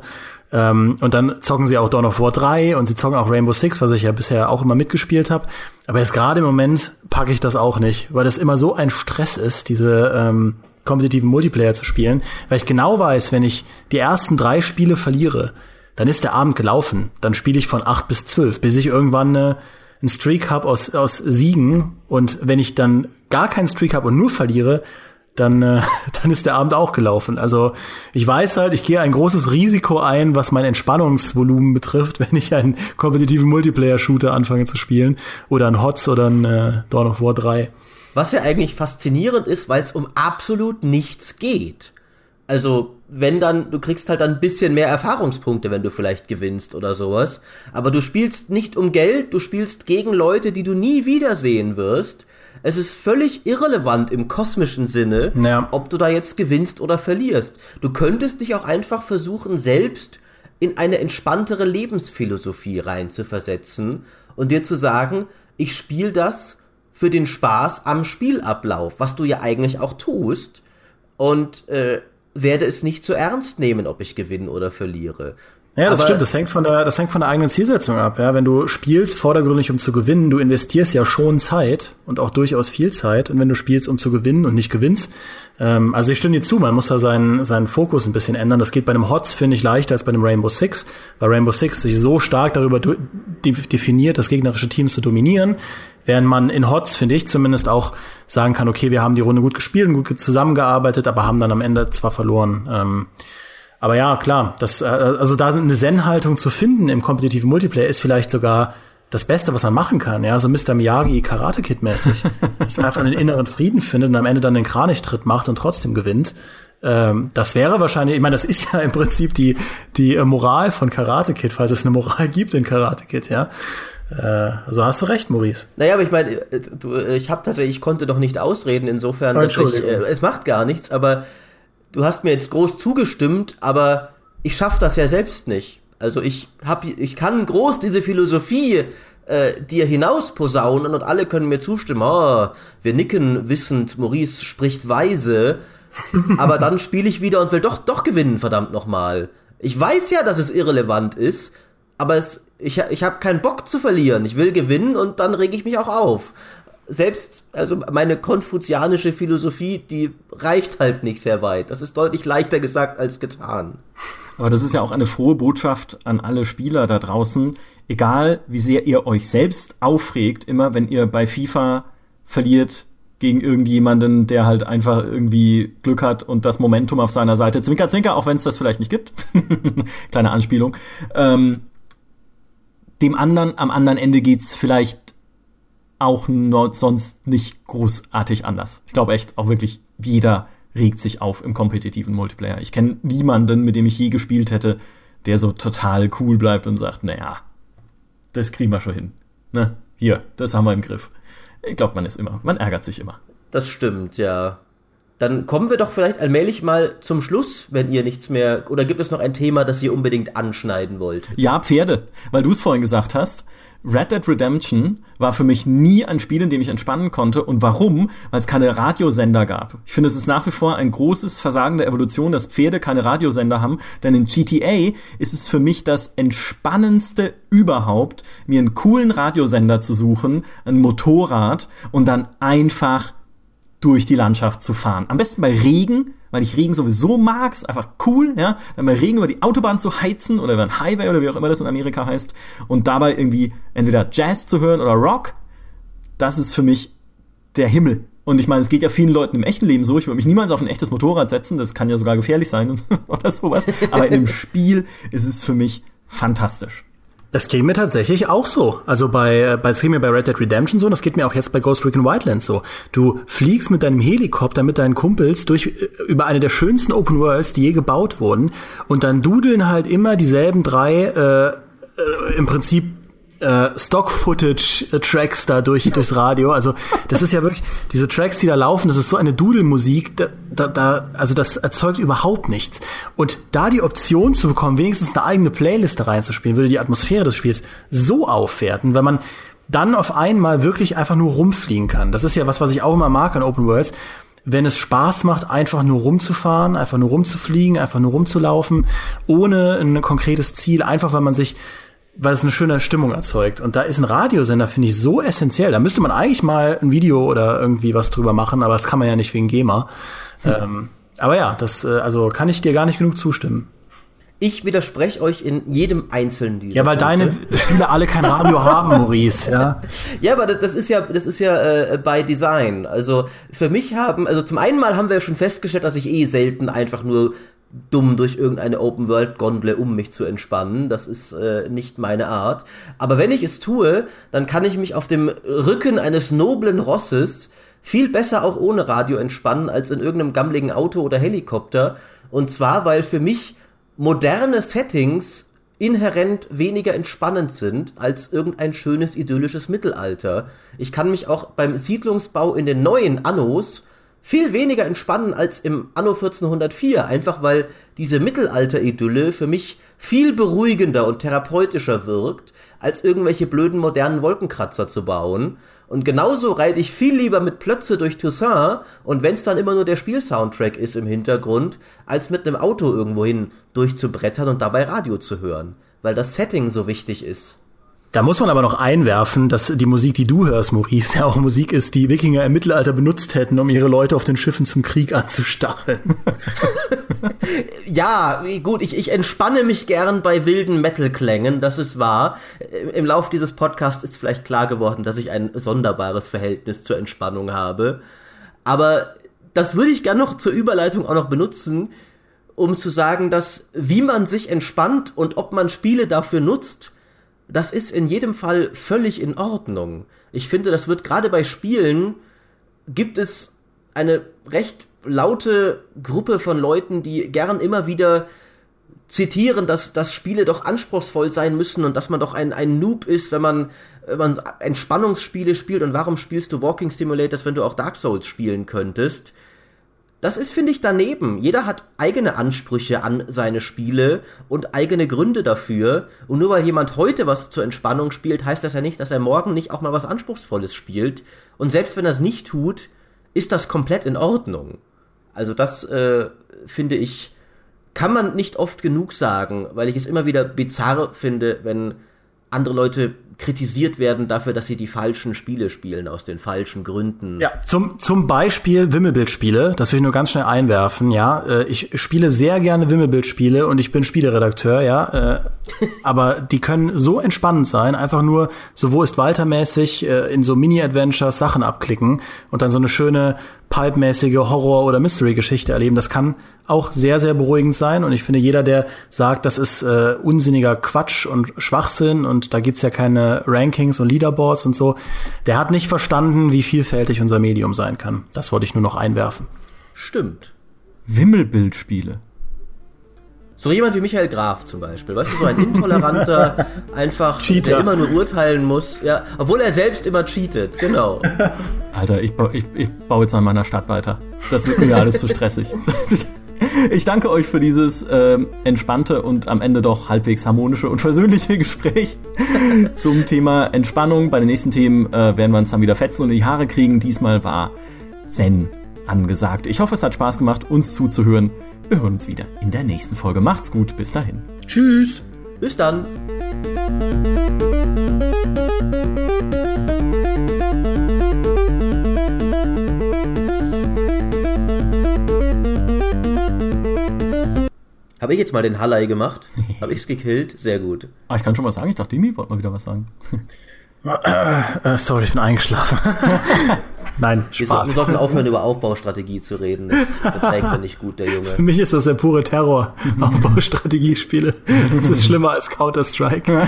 Ähm, und dann zocken sie auch Dawn of War 3 und sie zocken auch Rainbow Six, was ich ja bisher auch immer mitgespielt habe. Aber jetzt gerade im Moment packe ich das auch nicht, weil das immer so ein Stress ist, diese ähm, kompetitiven Multiplayer zu spielen, weil ich genau weiß, wenn ich die ersten drei Spiele verliere, dann ist der Abend gelaufen. Dann spiele ich von acht bis zwölf, bis ich irgendwann äh, einen Streak habe aus, aus Siegen. Und wenn ich dann gar keinen Streak habe und nur verliere, dann, äh, dann ist der Abend auch gelaufen. Also ich weiß halt, ich gehe ein großes Risiko ein, was mein Entspannungsvolumen betrifft, wenn ich einen kompetitiven Multiplayer-Shooter anfange zu spielen oder ein HOTS oder ein äh, Dawn of War 3. Was ja eigentlich faszinierend ist, weil es um absolut nichts geht. Also, wenn dann, du kriegst halt ein bisschen mehr Erfahrungspunkte, wenn du vielleicht gewinnst oder sowas. Aber du spielst nicht um Geld, du spielst gegen Leute, die du nie wiedersehen wirst. Es ist völlig irrelevant im kosmischen Sinne, ja. ob du da jetzt gewinnst oder verlierst. Du könntest dich auch einfach versuchen, selbst in eine entspanntere Lebensphilosophie reinzuversetzen und dir zu sagen, ich spiele das für den Spaß am Spielablauf, was du ja eigentlich auch tust. Und äh, werde es nicht zu ernst nehmen, ob ich gewinne oder verliere. Ja, das Aber stimmt. Das hängt von der, das hängt von der eigenen Zielsetzung ab. Ja, wenn du spielst vordergründig um zu gewinnen, du investierst ja schon Zeit und auch durchaus viel Zeit. Und wenn du spielst um zu gewinnen und nicht gewinnst, ähm, also ich stimme dir zu, man muss da seinen seinen Fokus ein bisschen ändern. Das geht bei einem HOTS finde ich leichter als bei einem Rainbow Six, weil Rainbow Six sich so stark darüber definiert, das gegnerische Team zu dominieren, Während man in HOTS, finde ich zumindest, auch sagen kann, okay, wir haben die Runde gut gespielt und gut zusammengearbeitet, aber haben dann am Ende zwar verloren. Ähm, aber ja, klar, das, äh, also da eine Zen-Haltung zu finden im kompetitiven Multiplayer ist vielleicht sogar das Beste, was man machen kann, ja, so Mr. Miyagi Karate Kid mäßig, dass man einfach einen inneren Frieden findet und am Ende dann den Kranichtritt macht und trotzdem gewinnt. Ähm, das wäre wahrscheinlich, ich meine, das ist ja im Prinzip die die äh, Moral von Karate Kid, falls es eine Moral gibt in Karate Kid, ja. Äh, also hast du recht, Maurice. Naja, aber ich meine, äh, ich habe tatsächlich, ich konnte doch nicht ausreden, insofern, dass ich, äh, es macht gar nichts, aber du hast mir jetzt groß zugestimmt, aber ich schaffe das ja selbst nicht. Also ich hab, ich kann groß diese Philosophie äh, dir hinaus posaunen und alle können mir zustimmen. Oh, wir nicken wissend, Maurice spricht weise, aber dann spiele ich wieder und will doch doch gewinnen, verdammt nochmal. Ich weiß ja, dass es irrelevant ist, aber es ich, ich habe keinen Bock zu verlieren. Ich will gewinnen und dann rege ich mich auch auf. Selbst, also meine konfuzianische Philosophie, die reicht halt nicht sehr weit. Das ist deutlich leichter gesagt als getan. Aber das ist ja auch eine frohe Botschaft an alle Spieler da draußen. Egal, wie sehr ihr euch selbst aufregt, immer wenn ihr bei FIFA verliert gegen irgendjemanden, der halt einfach irgendwie Glück hat und das Momentum auf seiner Seite. Zwinker, zwinker, auch wenn es das vielleicht nicht gibt. Kleine Anspielung. Ähm, dem anderen, am anderen Ende geht's vielleicht auch sonst nicht großartig anders. Ich glaube echt, auch wirklich jeder regt sich auf im kompetitiven Multiplayer. Ich kenne niemanden, mit dem ich je gespielt hätte, der so total cool bleibt und sagt, naja, das kriegen wir schon hin. Ne? Hier, das haben wir im Griff. Ich glaube, man ist immer, man ärgert sich immer. Das stimmt, ja. Dann kommen wir doch vielleicht allmählich mal zum Schluss, wenn ihr nichts mehr. Oder gibt es noch ein Thema, das ihr unbedingt anschneiden wollt? Ja, Pferde, weil du es vorhin gesagt hast. Red Dead Redemption war für mich nie ein Spiel, in dem ich entspannen konnte. Und warum? Weil es keine Radiosender gab. Ich finde, es ist nach wie vor ein großes Versagen der Evolution, dass Pferde keine Radiosender haben. Denn in GTA ist es für mich das entspannendste überhaupt, mir einen coolen Radiosender zu suchen, ein Motorrad und dann einfach durch die Landschaft zu fahren. Am besten bei Regen, weil ich Regen sowieso mag, ist einfach cool, ja, dann bei Regen über die Autobahn zu heizen oder über ein Highway oder wie auch immer das in Amerika heißt und dabei irgendwie entweder Jazz zu hören oder Rock, das ist für mich der Himmel. Und ich meine, es geht ja vielen Leuten im echten Leben so, ich würde mich niemals auf ein echtes Motorrad setzen, das kann ja sogar gefährlich sein oder sowas, aber in dem Spiel ist es für mich fantastisch. Das geht mir tatsächlich auch so. Also bei, äh, bei, das geht mir bei Red Dead Redemption so und das geht mir auch jetzt bei Ghost Recon Wildlands so. Du fliegst mit deinem Helikopter mit deinen Kumpels durch, äh, über eine der schönsten Open Worlds, die je gebaut wurden und dann dudeln halt immer dieselben drei, äh, äh, im Prinzip äh, Stock-Footage-Tracks da durch, durchs Radio. Also das ist ja wirklich, diese Tracks, die da laufen, das ist so eine Dudelmusik, da, da, da, also das erzeugt überhaupt nichts. Und da die Option zu bekommen, wenigstens eine eigene Playliste reinzuspielen, würde die Atmosphäre des Spiels so aufwerten, wenn man dann auf einmal wirklich einfach nur rumfliegen kann. Das ist ja was, was ich auch immer mag an Open Worlds. Wenn es Spaß macht, einfach nur rumzufahren, einfach nur rumzufliegen, einfach nur rumzulaufen, ohne ein konkretes Ziel, einfach weil man sich weil es eine schöne Stimmung erzeugt. Und da ist ein Radiosender, finde ich, so essentiell. Da müsste man eigentlich mal ein Video oder irgendwie was drüber machen, aber das kann man ja nicht wegen GEMA. Hm. Ähm, aber ja, das, äh, also kann ich dir gar nicht genug zustimmen. Ich widerspreche euch in jedem einzelnen dieser Ja, weil Punkte. deine Spiele alle kein Radio haben, Maurice, ja. Ja, aber das, das ist ja, das ist ja äh, by Design. Also für mich haben, also zum einen mal haben wir ja schon festgestellt, dass ich eh selten einfach nur dumm durch irgendeine Open World Gondel, um mich zu entspannen. Das ist äh, nicht meine Art. Aber wenn ich es tue, dann kann ich mich auf dem Rücken eines noblen Rosses viel besser auch ohne Radio entspannen als in irgendeinem gammligen Auto oder Helikopter. Und zwar, weil für mich moderne Settings inhärent weniger entspannend sind als irgendein schönes idyllisches Mittelalter. Ich kann mich auch beim Siedlungsbau in den neuen Annos viel weniger entspannen als im Anno 1404, einfach weil diese Mittelalter-Idylle für mich viel beruhigender und therapeutischer wirkt, als irgendwelche blöden modernen Wolkenkratzer zu bauen. Und genauso reite ich viel lieber mit Plötze durch Toussaint und wenn es dann immer nur der Spielsoundtrack ist im Hintergrund, als mit einem Auto irgendwohin durchzubrettern und dabei Radio zu hören, weil das Setting so wichtig ist. Da muss man aber noch einwerfen, dass die Musik, die du hörst, Maurice, ja auch Musik ist, die Wikinger im Mittelalter benutzt hätten, um ihre Leute auf den Schiffen zum Krieg anzustacheln. ja, gut, ich, ich entspanne mich gern bei wilden Metal-Klängen, das ist wahr. Im Lauf dieses Podcasts ist vielleicht klar geworden, dass ich ein sonderbares Verhältnis zur Entspannung habe. Aber das würde ich gern noch zur Überleitung auch noch benutzen, um zu sagen, dass wie man sich entspannt und ob man Spiele dafür nutzt, das ist in jedem Fall völlig in Ordnung. Ich finde, das wird gerade bei Spielen, gibt es eine recht laute Gruppe von Leuten, die gern immer wieder zitieren, dass, dass Spiele doch anspruchsvoll sein müssen und dass man doch ein, ein Noob ist, wenn man, wenn man Entspannungsspiele spielt und warum spielst du Walking Simulators, wenn du auch Dark Souls spielen könntest das ist, finde ich, daneben. Jeder hat eigene Ansprüche an seine Spiele und eigene Gründe dafür. Und nur weil jemand heute was zur Entspannung spielt, heißt das ja nicht, dass er morgen nicht auch mal was Anspruchsvolles spielt. Und selbst wenn er es nicht tut, ist das komplett in Ordnung. Also das, äh, finde ich, kann man nicht oft genug sagen, weil ich es immer wieder bizarr finde, wenn andere Leute kritisiert werden dafür, dass sie die falschen Spiele spielen, aus den falschen Gründen. Ja, zum, zum Beispiel Wimmelbildspiele, das will ich nur ganz schnell einwerfen, ja. Äh, ich spiele sehr gerne Wimmelbildspiele und ich bin Spieleredakteur, ja. Äh, aber die können so entspannend sein, einfach nur so wo ist Walter mäßig äh, in so Mini-Adventures Sachen abklicken und dann so eine schöne pulpmäßige Horror- oder Mystery-Geschichte erleben. Das kann auch sehr, sehr beruhigend sein. Und ich finde, jeder, der sagt, das ist äh, unsinniger Quatsch und Schwachsinn und da gibt's ja keine Rankings und Leaderboards und so, der hat nicht verstanden, wie vielfältig unser Medium sein kann. Das wollte ich nur noch einwerfen. Stimmt. Wimmelbildspiele. So jemand wie Michael Graf zum Beispiel, weißt du, so ein intoleranter, einfach, Cheater. der immer nur urteilen muss, ja, obwohl er selbst immer cheatet, genau. Alter, ich, ich, ich baue jetzt an meiner Stadt weiter. Das wird mir alles zu stressig. Ich danke euch für dieses äh, entspannte und am Ende doch halbwegs harmonische und versöhnliche Gespräch zum Thema Entspannung. Bei den nächsten Themen äh, werden wir uns dann wieder fetzen und in die Haare kriegen. Diesmal war Zen angesagt. Ich hoffe, es hat Spaß gemacht, uns zuzuhören. Wir hören uns wieder in der nächsten Folge. Macht's gut, bis dahin. Tschüss. Bis dann. Habe ich jetzt mal den Hallei gemacht? Habe ich's gekillt? Sehr gut. Ah, ich kann schon was sagen. Ich dachte, Dimi wollte mal wieder was sagen. äh, sorry, ich bin eingeschlafen. Nein, Spaß. Wir, sollten, wir sollten aufhören, über Aufbaustrategie zu reden. Das verträgt er nicht gut, der Junge. Für mich ist das der pure Terror. Aufbaustrategiespiele. Das ist schlimmer als Counter-Strike.